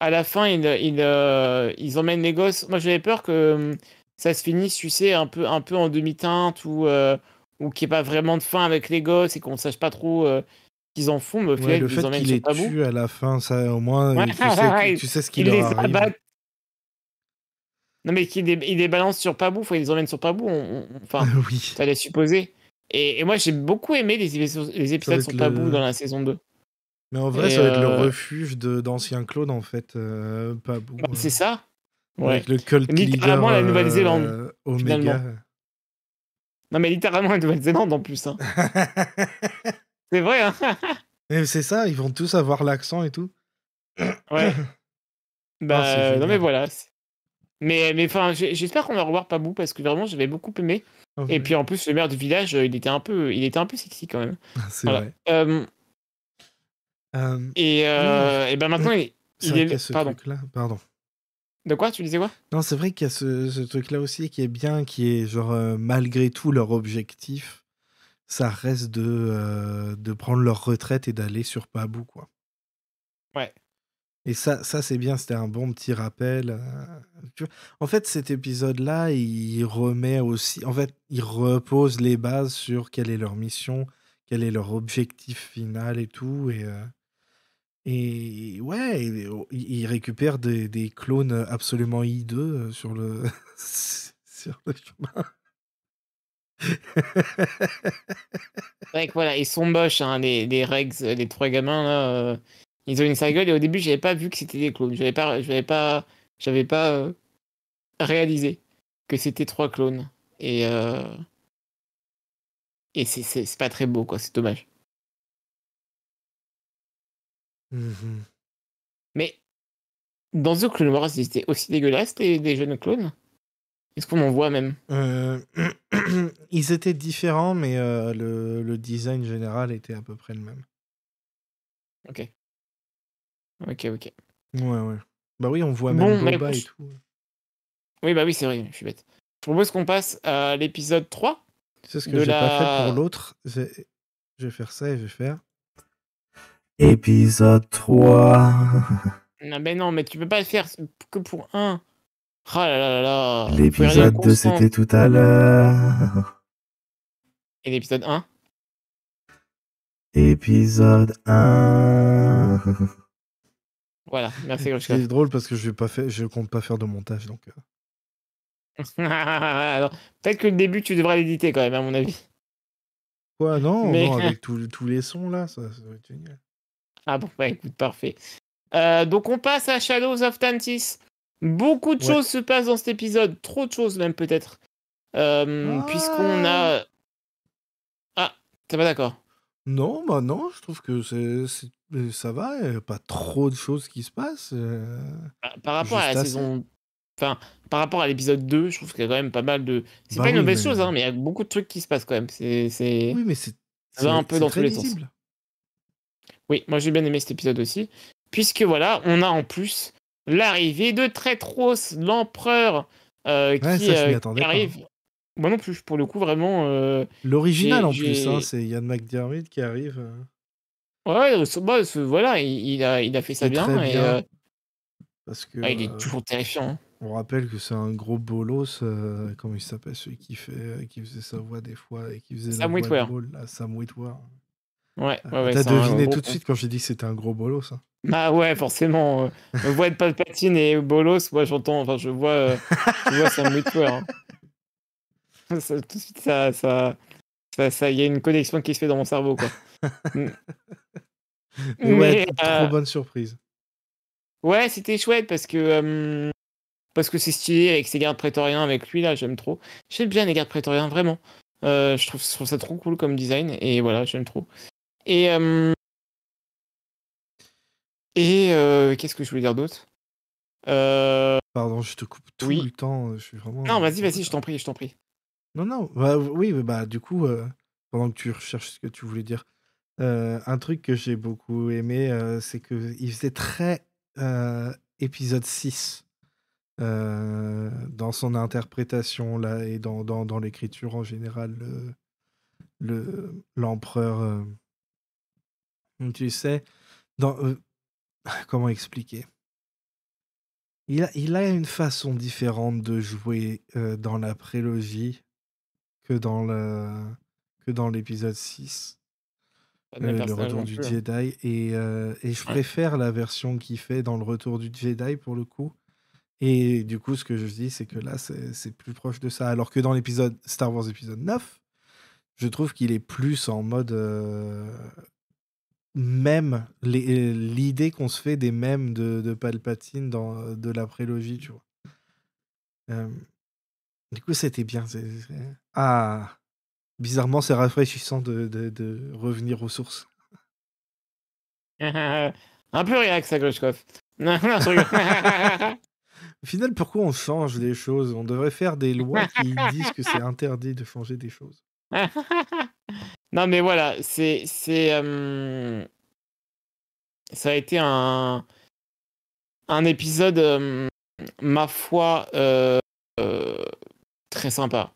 à la fin, ils, ils, euh, ils emmènent les gosses. Moi, j'avais peur que euh, ça se finisse, tu sais, un peu, un peu en demi-teinte ou, euh, ou qu'il n'y ait pas vraiment de fin avec les gosses et qu'on sache pas trop euh, qu'ils en font. Mais au Ouais, final, le fait qu'il sur les Tabou. tue à la fin, ça, au moins, Ouais, *laughs* tu, sais, ouais, tu sais ce qui Ils les leur arrive. abattent. Non, mais qu'ils ils les balancent sur Pabou, faut qu'ils les emmènent sur Pabou. enfin, *laughs* oui. Ça allait supposer. Et, et moi, j'ai beaucoup aimé les, épisodes- les épisodes être sur le- Tabou dans la saison 2. Mais en vrai, Et ça va être le euh, refuge d'anciens clones, en fait. Euh, bon. Bah, C'est ça Ouais. Avec le cult leader. Littéralement la Nouvelle-Zélande, euh, Omega. finalement. Non, mais littéralement la Nouvelle-Zélande en plus. hein. *laughs* C'est vrai, hein *laughs* Mais c'est ça, ils vont tous avoir l'accent et tout. Ouais. Bah, Ah, euh, non, mais voilà. Mais, mais enfin, j'ai- j'espère qu'on va revoir Pabou parce que vraiment, j'avais beaucoup aimé. Et puis en plus, le maire du village, euh, il était un peu, il était un peu sexy quand même. *laughs* c'est Voilà. vrai. Euh, Euh, et, euh, et ben maintenant, il, c'est il est. ce Pardon. truc-là. Pardon. De quoi? Tu disais quoi? Non, c'est vrai qu'il y a ce, ce truc-là aussi qui est bien, qui est genre, euh, malgré tout, leur objectif, ça reste de, euh, de prendre leur retraite et d'aller sur Pabou, quoi. Ouais. Et ça, ça c'est bien, c'était un bon petit rappel. euh. En fait, cet épisode-là, il remet aussi. En fait, il repose les bases sur quelle est leur mission, quel est leur objectif final et tout. Et, euh, et ouais, oh, il récupère des, des clones absolument hideux euh, sur le, *laughs* sur le chemin. Que voilà, ils sont moches, hein, les, les Regs, les trois gamins là. Ils ont une sale gueule et au début, j'avais pas vu que c'était des clones. J'avais pas, j'avais pas, j'avais pas euh, réalisé que c'était trois clones. Et euh, et c'est pas très beau quoi, c'est dommage. Mhm. Mais dans The Clone Wars, ils étaient aussi dégueulasses les, les jeunes clones? Est-ce qu'on en voit même? Euh, *clears throat* ils étaient différents, mais euh, le, le design général était à peu près le même. Ok. Ok, ok. Ouais, ouais. Bah oui, on voit Bon, même bah, Boba et tout. Oui, bah oui, c'est vrai, je suis bête. Je propose qu'on passe à l'épisode 3. C'est ce que j'ai pas fait pour l'autre? Je vais faire ça et je vais faire. Épisode 3. *laughs* Non, mais non, mais tu peux pas le faire que pour un. Oh là là là là. Aller en constant. tout à l'heure. Et l'épisode 1 Épisode 1. Voilà, merci Grushka. C'est drôle parce que je vais pas faire, je compte pas faire de montage donc. euh. *laughs* Alors, Peut-être que le début, tu devrais l'éditer quand même, à mon avis. Quoi non, Mais- non *laughs* avec tous tous les sons là, ça, ça va être génial. Ah bon, bah écoute, parfait. Euh, donc on passe à Shadows of Tantis. Beaucoup de Ouais. choses se passent dans cet épisode, trop de choses même peut-être. Euh, Ah. Puisqu'on a... Ah, t'es pas d'accord Non, bah non, je trouve que c'est, c'est- euh, ça va, y a pas trop de choses qui se passent. euh. Par rapport à Juste la assez. saison... Enfin, par rapport à l'épisode 2, je trouve qu'il y a quand même pas mal de. C'est Bah pas une oui, mauvaise mais- chose, hein, mais il y a beaucoup de trucs qui se passent quand même. C'est. c'est- Oui, mais c'est. Ça va un peu c'est dans très tous les sens. lisible. Oui, moi j'ai bien aimé cet épisode aussi. Puisque voilà, on a en plus l'arrivée de Trétros, l'empereur, euh, Ouais, qui, ça, je m'y euh, attendais qui pas. arrive. Moi non plus, pour le coup, vraiment. euh, L'original en plus, hein, c'est Ian McDiarmid qui arrive. euh. Ouais, ce- bah, ce- voilà, il, il a, il a fait ça bien. et, euh, Parce que ah, il est euh, toujours terrifiant. hein. on rappelle que c'est un gros bolos. euh, comment il s'appelle celui qui fait, euh, qui faisait sa voix des fois et qui faisait Sam la voix de là, Sam Witwer. Ouais, Euh, ouais, ouais, T'as deviné tout de suite quand j'ai dit que c'était un gros bolos. hein. Bah ouais, forcément. euh, me *laughs* voix de Palpatine et Bolos, moi j'entends, enfin je vois, euh, je vois Sam Witwer. hein. *laughs* Ça, tout de suite, ça, ça, ça, ça, il y a une connexion qui se fait dans mon cerveau, quoi. *laughs* Mais ouais, trop euh, bonne surprise. Ouais, c'était chouette parce que euh, parce que c'est stylé avec ses gardes prétoriens avec lui là, j'aime trop. J'aime bien les gardes prétoriens vraiment. Euh, je trouve, je trouve ça trop cool comme design et voilà, j'aime trop. Et et euh, qu'est-ce que je voulais dire d'autre? Pardon, je te coupe tout oui. le temps. Je suis vraiment. Non, vas-y, vas-y, je t'en prie, je t'en prie. Non, non, bah, oui, bah, du coup, euh, pendant que tu recherches ce que tu voulais dire, euh, un truc que j'ai beaucoup aimé, euh, c'est qu'il faisait très épisode 6 euh, dans son interprétation là, et dans, dans, dans l'écriture en général. le- le- L'empereur, tu sais, dans, *laughs* comment expliquer? Il a, il a une façon différente de jouer dans la prélogie que dans le que dans l'épisode 6, Pas de euh, le retour du plus, hein. Jedi. Et, euh, et je préfère la version qu'il fait dans le retour du Jedi pour le coup. Et du coup, ce que je dis, c'est que là, c'est plus proche de ça. Alors que dans l'épisode Star Wars épisode 9, je trouve qu'il est plus en mode euh, même les- l'idée qu'on se fait des mèmes de, de Palpatine dans de la prélogie, tu vois. Du coup, c'était bien. c'est- c'est- Ah, bizarrement, c'est rafraîchissant de, de- de revenir aux sources. *laughs* Un peu relax, à Grushkov. *laughs* Non, non, je rigole. *laughs* Au final, pourquoi on change les choses? On devrait faire des lois qui disent que c'est interdit de changer des choses. non, mais voilà, c'est. c'est euh, Ça a été un. Un épisode, euh, ma foi, euh, euh, très sympa.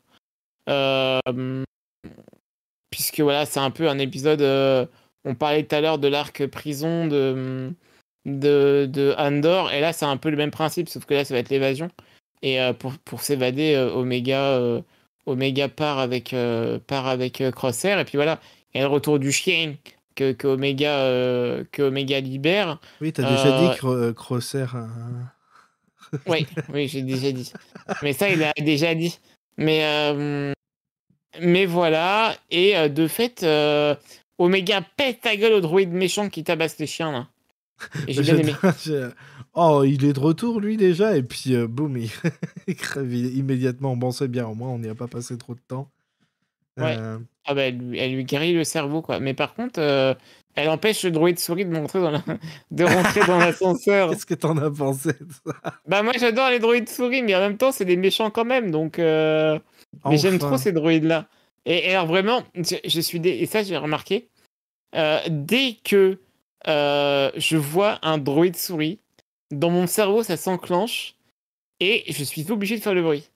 Euh, puisque voilà, c'est un peu un épisode. euh, on parlait tout à l'heure de l'arc prison de, de, de Andor, et là, c'est un peu le même principe, sauf que là, ça va être l'évasion. Et euh, pour, pour s'évader, Omega. Omega part avec, euh, part avec Crosshair, et puis voilà, il y a le retour du chien que, que, Omega, euh, que Omega libère. Oui, t'as déjà dit que Crosshair. euh, Oui, oui, j'ai déjà dit. Mais ça, il a déjà dit. Mais, euh, mais voilà, et euh, de fait, euh, Omega pète ta gueule au droïde méchant qui tabasse les chiens, là. Et j'ai bien aimé. *laughs* Oh, il est de retour, lui, déjà, et puis boum, il... *laughs* il crève immédiatement. Bon, c'est bien, au moins, on n'y a pas passé trop de temps. Ouais. Ah bah, elle, lui- elle lui guérit le cerveau, quoi. Mais par contre, elle empêche le droïde souris de, rentrer dans la- de rentrer dans l'ascenseur. *laughs* Qu'est-ce que t'en as pensé de ça Bah moi j'adore les droïdes souris, mais en même temps c'est des méchants quand même, donc... euh, Mais j'aime trop ces droïdes-là. Et, et alors vraiment, je, je suis... dé- Et ça j'ai remarqué, euh, dès que euh, je vois un droïde souris, dans mon cerveau ça s'enclenche, et je suis obligé de faire le bruit.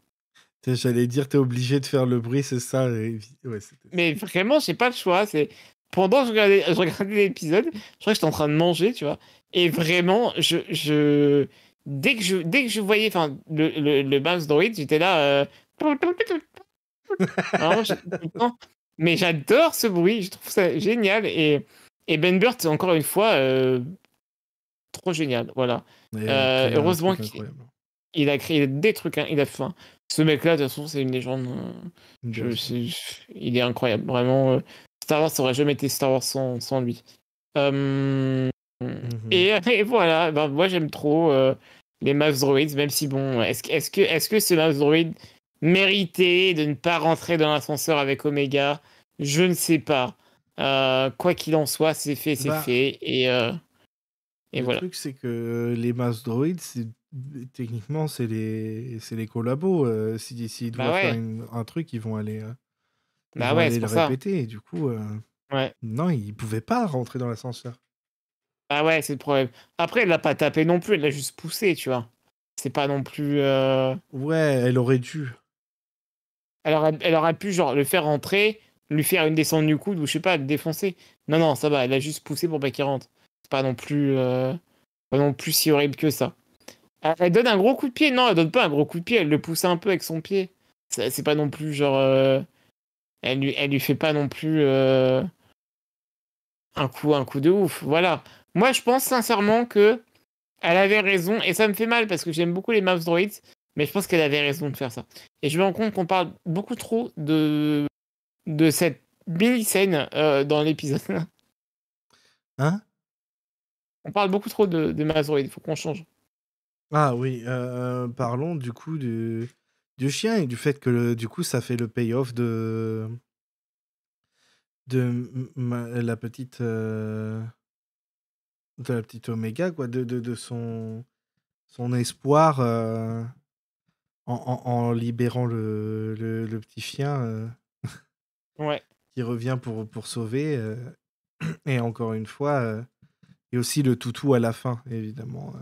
J'allais dire, t'es obligé de faire le bruit, c'est ça. Ouais, Mais vraiment, j'ai pas le choix. C'est pendant que je regardais, l'épisode, je crois que j'étais en train de manger, tu vois. Et vraiment, je, je dès que je dès que je voyais, enfin, le, le, le droid, j'étais là. euh. Mais j'adore ce bruit, je trouve ça génial. Et, et Ben Burt, c'est encore une fois, euh, trop génial. Voilà. Euh, heureusement qu'il-. Il a créé des trucs, hein. il a fait. Ce mec-là, de toute façon, c'est une légende. je- c'est- il est incroyable, vraiment. Star Wars, aurait jamais été Star Wars sans, sans lui. Euh, Mhm. et, *laughs* et voilà, ben, moi j'aime trop euh, les mouse droids, même si bon, est-ce que, est-ce que, est-ce que ce mouse droid méritait de ne pas rentrer dans l'ascenseur avec Omega? Je ne sais pas. Euh, quoi qu'il en soit, c'est fait, c'est Bah. fait. Et, euh, Et Le voilà. truc, c'est que les mass droids, techniquement, c'est les, les collabos. si s'ils Bah doivent faire une- un truc, ils vont aller, ils Bah ouais, c'est le pour ça. répéter. Et du coup, euh, Ouais. non, ils pouvaient pas rentrer dans l'ascenseur. Ah ouais, c'est le problème. Après, elle l'a pas tapé non plus, elle l'a juste poussé, tu vois. C'est pas non plus. euh, Ouais, elle aurait dû. Elle, aurait, elle aurait pu genre le faire rentrer, lui faire une descente du coude ou je sais pas, le défoncer. Non, non, ça va, elle a juste poussé pour pas qu'il rentre. C'est pas non plus. euh, Pas non plus si horrible que ça. Elle, donne un gros coup de pied. Non, elle donne pas un gros coup de pied, elle le pousse un peu avec son pied. C'est c'est pas non plus genre. euh, Elle, lui, elle lui fait pas non plus. euh, Un coup, un coup de ouf. Voilà. Moi, je pense sincèrement que elle avait raison, et ça me fait mal parce que j'aime beaucoup les Mouse Droids, mais je pense qu'elle avait raison de faire ça. Et je me rends compte qu'on parle beaucoup trop de, de cette mini-scène euh, dans l'épisode. Hein? On parle beaucoup trop de, de Droids, il faut qu'on change. Ah oui, euh, parlons du coup du, du chien et du fait que le- du coup ça fait le payoff de de ma- la petite euh, de la petite Oméga quoi, de, de, de son son espoir euh, en, en- en libérant le, le, le petit chien euh, Ouais. *laughs* qui revient pour, pour sauver et encore une fois et aussi le toutou à la fin évidemment.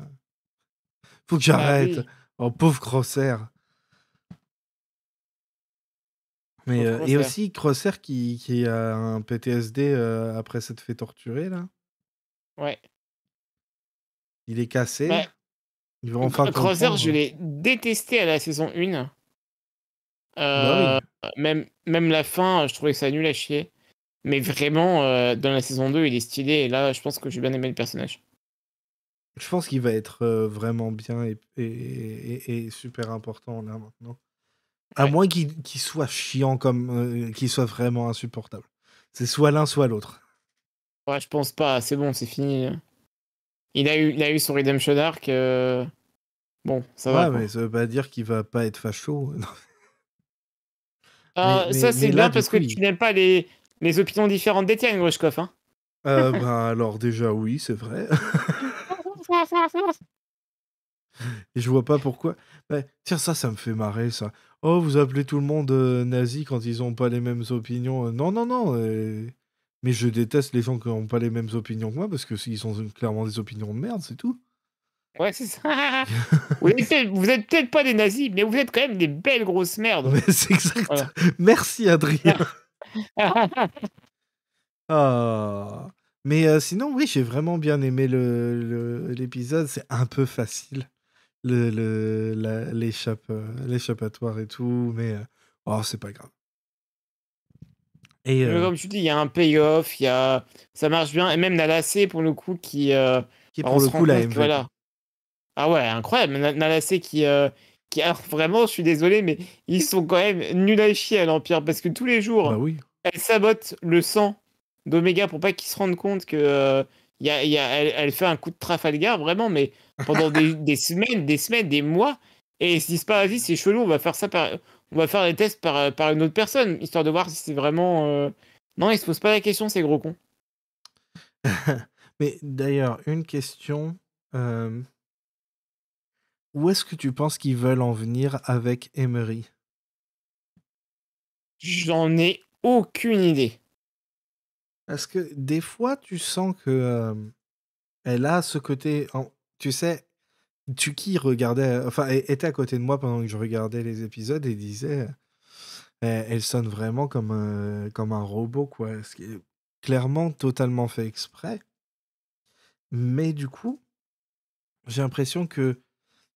Faut que Bah j'arrête. oui. Oh, pauvre Crossair. Mais, euh, et aussi Crossair qui, qui a un PTSD euh, après s'être fait torturer, là. Ouais. Il est cassé. Ouais. Il va enfin Crosser, je l'ai détesté à la saison 1. Bah Euh, même, même la fin, je trouvais ça nul à chier. Mais vraiment, dans la saison 2, il est stylé. Et là, je pense que j'ai bien aimé le personnage. Je pense qu'il va être vraiment bien et, et- et- et super important, là, maintenant. À Ouais. moins qu'il soit chiant, comme euh, qu'il soit vraiment insupportable. C'est soit l'un, soit l'autre. Ouais, je pense pas. C'est bon, c'est fini. Il a eu, il a eu son Redemption Arc. euh, Bon, ça Ouais, va. quoi. mais ça veut pas dire qu'il va pas être facho. *laughs* Ah, mais- ça, c'est bien là, parce coup, que il- tu n'aimes pas les, les opinions différentes d'Étienne Grushkov. Hein. Euh, *laughs* ben, alors, déjà, oui, c'est vrai. *laughs* Et je vois pas pourquoi. Ouais, tiens, ça, ça me fait marrer, ça. Oh, vous appelez tout le monde euh, nazi quand ils ont pas les mêmes opinions. Euh, Non, non, non. euh, Mais je déteste les gens qui ont pas les mêmes opinions que moi parce que ils ont clairement des opinions de merde, c'est tout. Ouais, c'est ça. vous êtes peut-être vous êtes peut-être pas des nazis, mais vous êtes quand même des belles grosses merdes. Mais c'est exact. Voilà. Merci, Adrien. *laughs* Ah. Mais euh, sinon, oui, j'ai vraiment bien aimé le- l'épisode. C'est un peu facile, euh, l'échappatoire et tout, mais euh, oh, c'est pas grave. Et euh, Comme tu dis, il y a un payoff, y a... ça marche bien. Et même Nalassé, pour le coup, qui. qui est pour le coup la MVP. voilà. Ah ouais, incroyable. Na- Nalassé qui. qui... Alors vraiment, je suis désolé, mais ils sont quand même nuls à chier à l'Empire parce que tous les jours, Bah oui. elle sabote le sang d'Oméga pour pas qu'il se rende compte que. Y a, y a- elle, elle fait un coup de Trafalgar, vraiment, mais pendant des, *laughs* des semaines, des semaines, des mois. Et ils se disent pas, vas-y, c'est chelou, on va faire ça par. On va faire des tests par, par une autre personne, histoire de voir si c'est vraiment. euh, Non, ils se posent pas la question, ces gros cons. *laughs* Mais d'ailleurs, une question. euh, Où est-ce que tu penses qu'ils veulent en venir avec Emery? J'en ai aucune idée. Parce que des fois, tu sens que elle a ce côté. en- Tu sais, Tuki regardait, enfin, était à côté de moi pendant que je regardais les épisodes et disait, elle sonne vraiment comme un, comme un robot, quoi. Ce qui est clairement totalement fait exprès. Mais du coup, j'ai l'impression que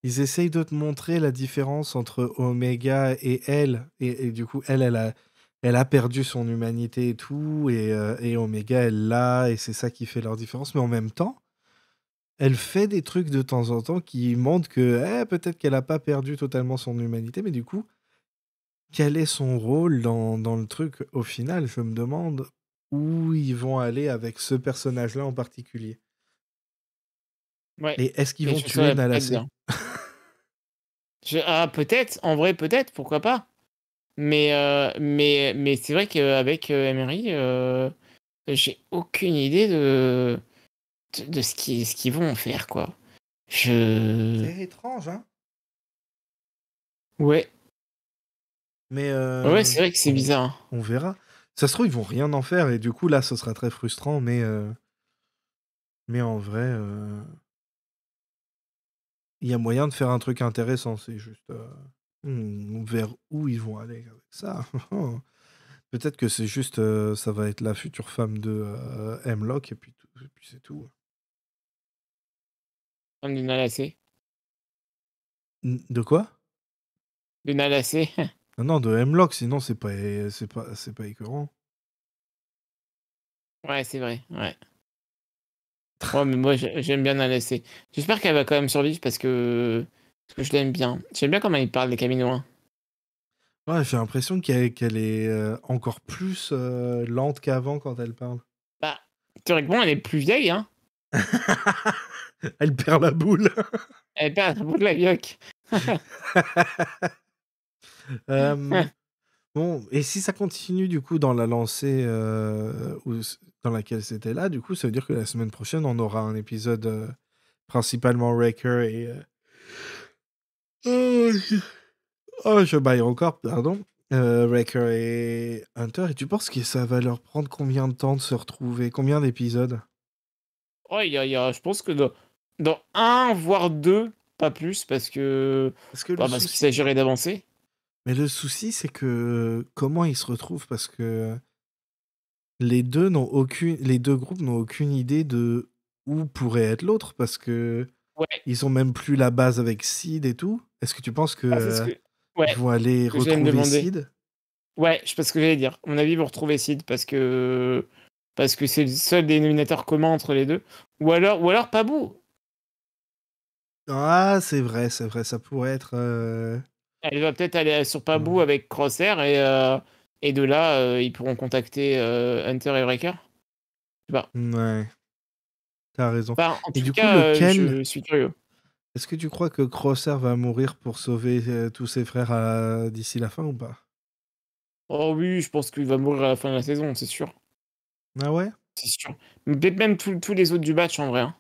ils essayent de te montrer la différence entre Omega et elle. Et, et du coup, elle, elle a, elle a perdu son humanité et tout. Et, euh, et Omega, elle l'a. Et c'est ça qui fait leur différence. Mais en même temps, elle fait des trucs de temps en temps qui montrent que eh, peut-être qu'elle n'a pas perdu totalement son humanité. Mais du coup, quel est son rôle dans, dans le truc au final? Je me demande où ils vont aller avec ce personnage-là en particulier. Ouais. Et est-ce qu'ils vont tuer. Je- Ah, peut-être, en vrai, peut-être, pourquoi pas? Mais, euh, mais, mais c'est vrai qu'avec euh, Emery, euh, j'ai aucune idée de, de, de ce qu'ils ce vont faire, quoi. Je. C'est étrange, hein Ouais, Mais euh, ouais, c'est vrai que c'est bizarre. hein. on verra. Ça se trouve, ils vont rien en faire et du coup, là, ce sera très frustrant, mais, euh, mais en vrai, euh, il y a moyen de faire un truc intéressant. C'est juste euh, hmm, vers où ils vont aller avec ça? *laughs* Peut-être que c'est juste, euh, ça va être la future femme de euh, Hemlock et puis, tout- et puis c'est tout. Comme de Nalacé. De quoi? De Nalacé. Non, *laughs* non, de Hemlock, sinon c'est pas, c'est pas, c'est pas écœurant. Ouais, c'est vrai, ouais. Ouais, mais moi, j'ai- j'aime bien Nalacé. J'espère qu'elle va quand même survivre parce que, parce que je l'aime bien. J'aime bien comment il parle des Caminoins. Ouais, j'ai l'impression qu'elle est euh, encore plus euh, lente qu'avant quand elle parle. Bah, théoriquement, elle est plus vieille, hein. *laughs* elle perd la boule. *laughs* Elle perd un bout de la vioque. Euh, *laughs* bon, et si ça continue du coup dans la lancée euh, où- dans laquelle c'était là, du coup, ça veut dire que la semaine prochaine, on aura un épisode euh, principalement Wrecker et. Oh, je... oh, je baille encore, pardon. Euh, Wrecker et Hunter. Et tu penses que ça va leur prendre combien de temps de se retrouver? Combien d'épisodes? Ouais, il y a, il y a- je pense que dans, dans un, voire deux, pas plus, parce que. Parce bah, qu'il s'agirait d'avancer. Mais le souci, c'est que comment ils se retrouvent? Parce que les deux n'ont aucune, les deux groupes n'ont aucune idée de où pourrait être l'autre parce que Ouais. ils ont même plus la base avec Sid et tout. Est-ce que tu penses que Ah, ce euh, que- Ouais, ils vont aller que retrouver. Sid ouais, je sais pas ce que j'allais dire. À mon avis, ils vont retrouver Sid parce que. Parce que c'est le seul dénominateur commun entre les deux. Ou alors, ou alors Pabou. Ah, c'est vrai, c'est vrai, ça pourrait être. euh, Elle va peut-être aller sur Pabou avec Crosshair et, euh, et de là, euh, ils pourront contacter Hunter et Breaker. Ouais, t'as raison. Enfin, en Et tout du coup, cas, euh, lequel- je suis curieux. Est-ce que tu crois que Crosshair va mourir pour sauver euh, tous ses frères à- d'ici la fin ou pas? Oh oui, je pense qu'il va mourir à la fin de la saison, c'est sûr. Ah ouais? C'est sûr. Mais Peut-être même tous les autres du batch en vrai. hein.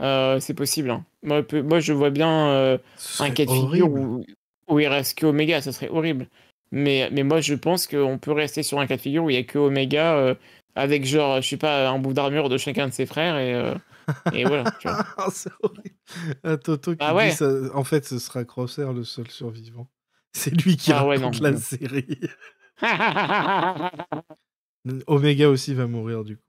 Euh, c'est possible. hein. Moi, peu- moi, je vois bien euh, un cas de figure où, où il reste que Omega, ça serait horrible. Mais, mais moi, je pense qu'on peut rester sur un cas de figure où il n'y a que Omega euh, avec genre, je sais pas, un bout d'armure de chacun de ses frères et, euh, et voilà. tu vois. Ah, *laughs* c'est horrible. Un Toto qui Ah ouais. dit ça- en fait ce sera Crosshair le seul survivant. *laughs* C'est lui qui Ah ouais, raconte non, la non. série. *laughs* Omega aussi va mourir du coup.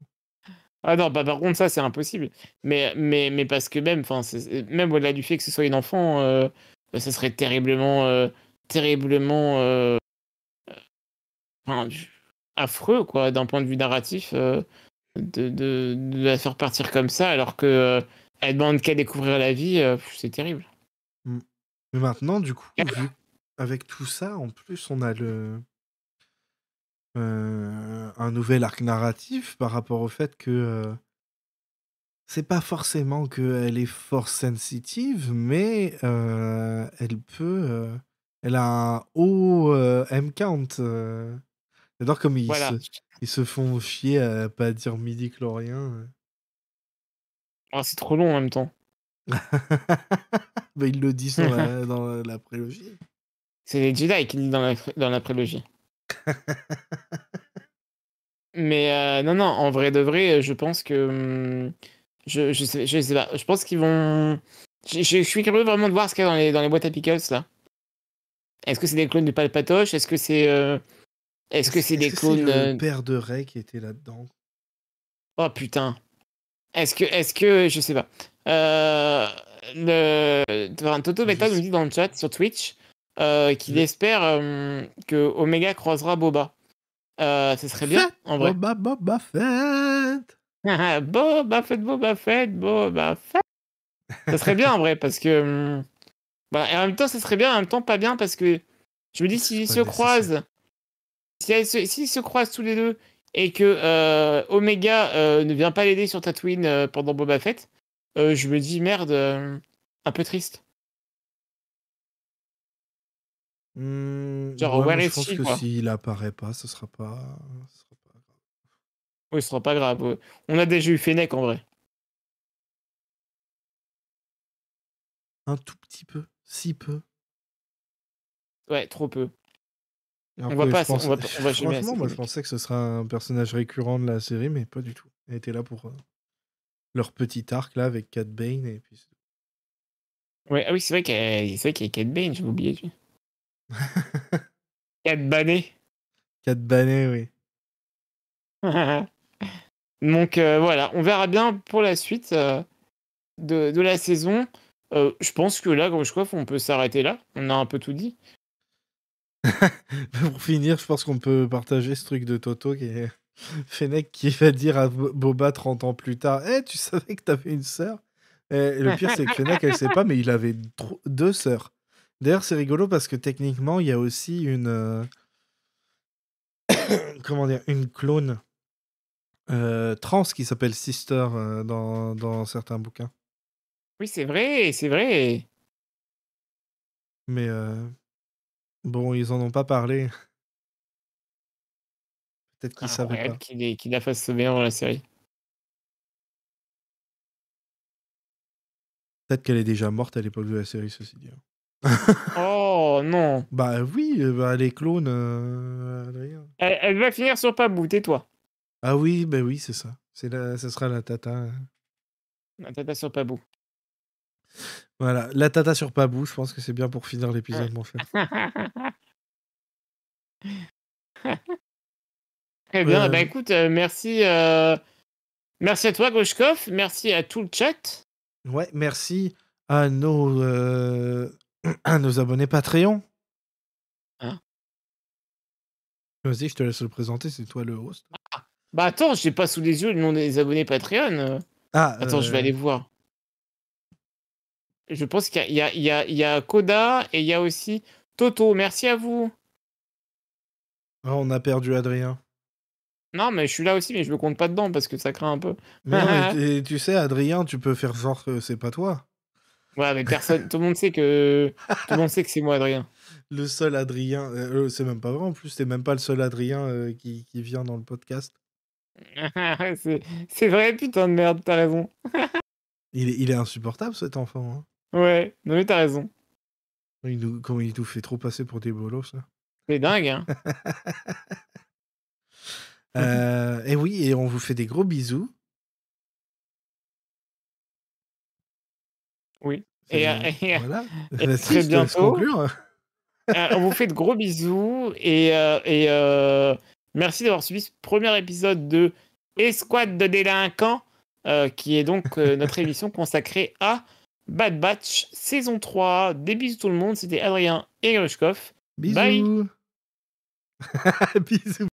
Ah non, bah par contre ça c'est impossible. Mais, mais, mais parce que même, enfin, même au-delà du fait que ce soit une enfant, euh, ça serait terriblement, euh, terriblement, enfin, affreux quoi, d'un point de vue narratif, euh, de, de, de la faire partir comme ça, alors que euh, elle demande qu'à découvrir la vie, euh, c'est terrible. Mais maintenant du coup, *laughs* vu avec tout ça, en plus on a le euh, un nouvel arc narratif par rapport au fait que euh, c'est pas forcément qu'elle est force sensitive, mais euh, elle peut. elle a un haut M count. J'adore comme ils, Voilà. se, ils se font chier à pas dire midi chlorien. Ah, c'est trop long en même temps. *laughs* bah, il le dit dans la, *laughs* dans la prélogie. C'est les Jedi qui le disent dans la, dans la prélogie. *laughs* Mais euh, non, non, en vrai de vrai, je pense que. hum, Je, je, sais, je sais pas. Je pense qu'ils vont. Je suis curieux vraiment de voir ce qu'il y a dans les, dans les boîtes à pickles là. Est-ce que c'est des clones de Palpatoche? Est-ce que c'est. euh, Est-ce que c'est des clones. le euh, père de Ray qui était là-dedans? Oh putain. Est-ce que. Est-ce que. Je sais pas. Euh, le... enfin, Toto Je Meta nous dit dans le chat sur Twitch euh, qu'il espère euh, que Omega croisera Boba. Ce serait bien, en vrai. Boba *laughs* Boba Fett Boba Fett, Boba Fett, Boba Fett. Ça serait bien en vrai parce que. hum, Bah, et en même temps, ça serait bien, en même temps pas bien parce que je me dis C'est s'ils pas se nécessaire. S'ils se croisent tous les deux et que euh, Omega euh, ne vient pas l'aider sur Tatooine euh, pendant Boba Fett, je me dis merde, un peu triste. Hmm, Genre, ouais, where is je pense she, que s'il apparaît pas, ce sera pas... ce sera pas grave. Oui, ce sera pas grave. On a déjà eu Fennec en vrai. Un tout petit peu, si peu. Ouais, trop peu. On va pas assez- on va va Franchement, moi je pensais que ce serait un personnage récurrent de la série, mais pas du tout. Elle était là pour euh, leur petit arc là avec Cat Bane et puis. Ouais, ah oui, c'est vrai qu'il y qu'il y a Cat Bane, j'avais oublié. Cat Bané. Cat Bane, oui. *laughs* Donc euh, voilà, on verra bien pour la suite euh, de, de la saison. Je pense que là, Grushkov, on peut s'arrêter là. On a un peu tout dit. *laughs* Pour finir, je pense qu'on peut partager ce truc de Toto qui est *laughs* Fennec qui va dire à Bo- Boba 30 ans plus tard Eh, tu savais que t'avais une sœur? Et le pire, c'est que Fennec, elle sait pas, mais il avait deux sœurs. D'ailleurs, c'est rigolo parce que techniquement, il y a aussi une. euh, *coughs* Comment dire Une clone euh, trans qui s'appelle Sister euh, dans, dans certains bouquins. Oui, c'est vrai, c'est vrai. Mais euh, bon, ils en ont pas parlé. Peut-être qu'ils Ah, savaient pas. Qu'il qu'il la fasse sauver dans la série. Peut-être qu'elle est déjà morte à l'époque de la série, ceci dit. Oh non. *laughs* Bah oui, euh, bah, les clones, euh. Elle, elle va finir sur Pabou, tais-toi. Ah oui, bah oui, c'est ça. C'est la, ce sera la tata. La tata sur Pabou. Voilà, la tata sur Pabou, je pense que c'est bien pour finir l'épisode, mon frère. Très *laughs* bien. Euh, Bah écoute, euh, merci, euh, merci à toi, Grushkov. Merci à tout le chat. Ouais, merci à nos, euh, *clears throat* à nos abonnés Patreon. Hein? Vas-y, je te laisse le présenter, c'est toi le host. Bah attends, j'ai pas sous les yeux le nom des abonnés Patreon. Ah, Attends, je vais euh, aller voir. Je pense qu'il y a, il y, a, il y, a, il y a Koda et il y a aussi Toto. Merci à vous. ah, on a perdu Adrien. Non, mais je suis là aussi, mais je me compte pas dedans parce que ça craint un peu. Mais, non, mais *laughs* t- tu sais, Adrien, tu peux faire genre que c'est pas toi. Ouais, mais personne, tout le monde sait que tout le monde sait que c'est moi, Adrien. *laughs* Le seul Adrien, euh, euh, c'est même pas vrai en plus, t'es même pas le seul Adrien euh, qui, qui vient dans le podcast. *laughs* c'est c'est vrai, putain de merde, t'as raison. Il est, il est insupportable cet enfant. hein. Ouais, non mais t'as raison. Il nous, comment il nous fait trop passer pour des bolos. là. C'est dingue, hein. *laughs* Euh, et oui, et on vous fait des gros bisous. Oui. Et, euh, et, voilà. et *laughs* très bientôt. conclure. Euh, on vous fait de gros bisous et, euh, et euh, merci d'avoir suivi ce premier épisode de Escouade de délinquants, euh, qui est donc euh, notre *laughs* émission consacrée à Bad Batch saison 3. Des bisous tout le monde, c'était Adrien et Grushkov. Bisous. Bye. *laughs* bisous.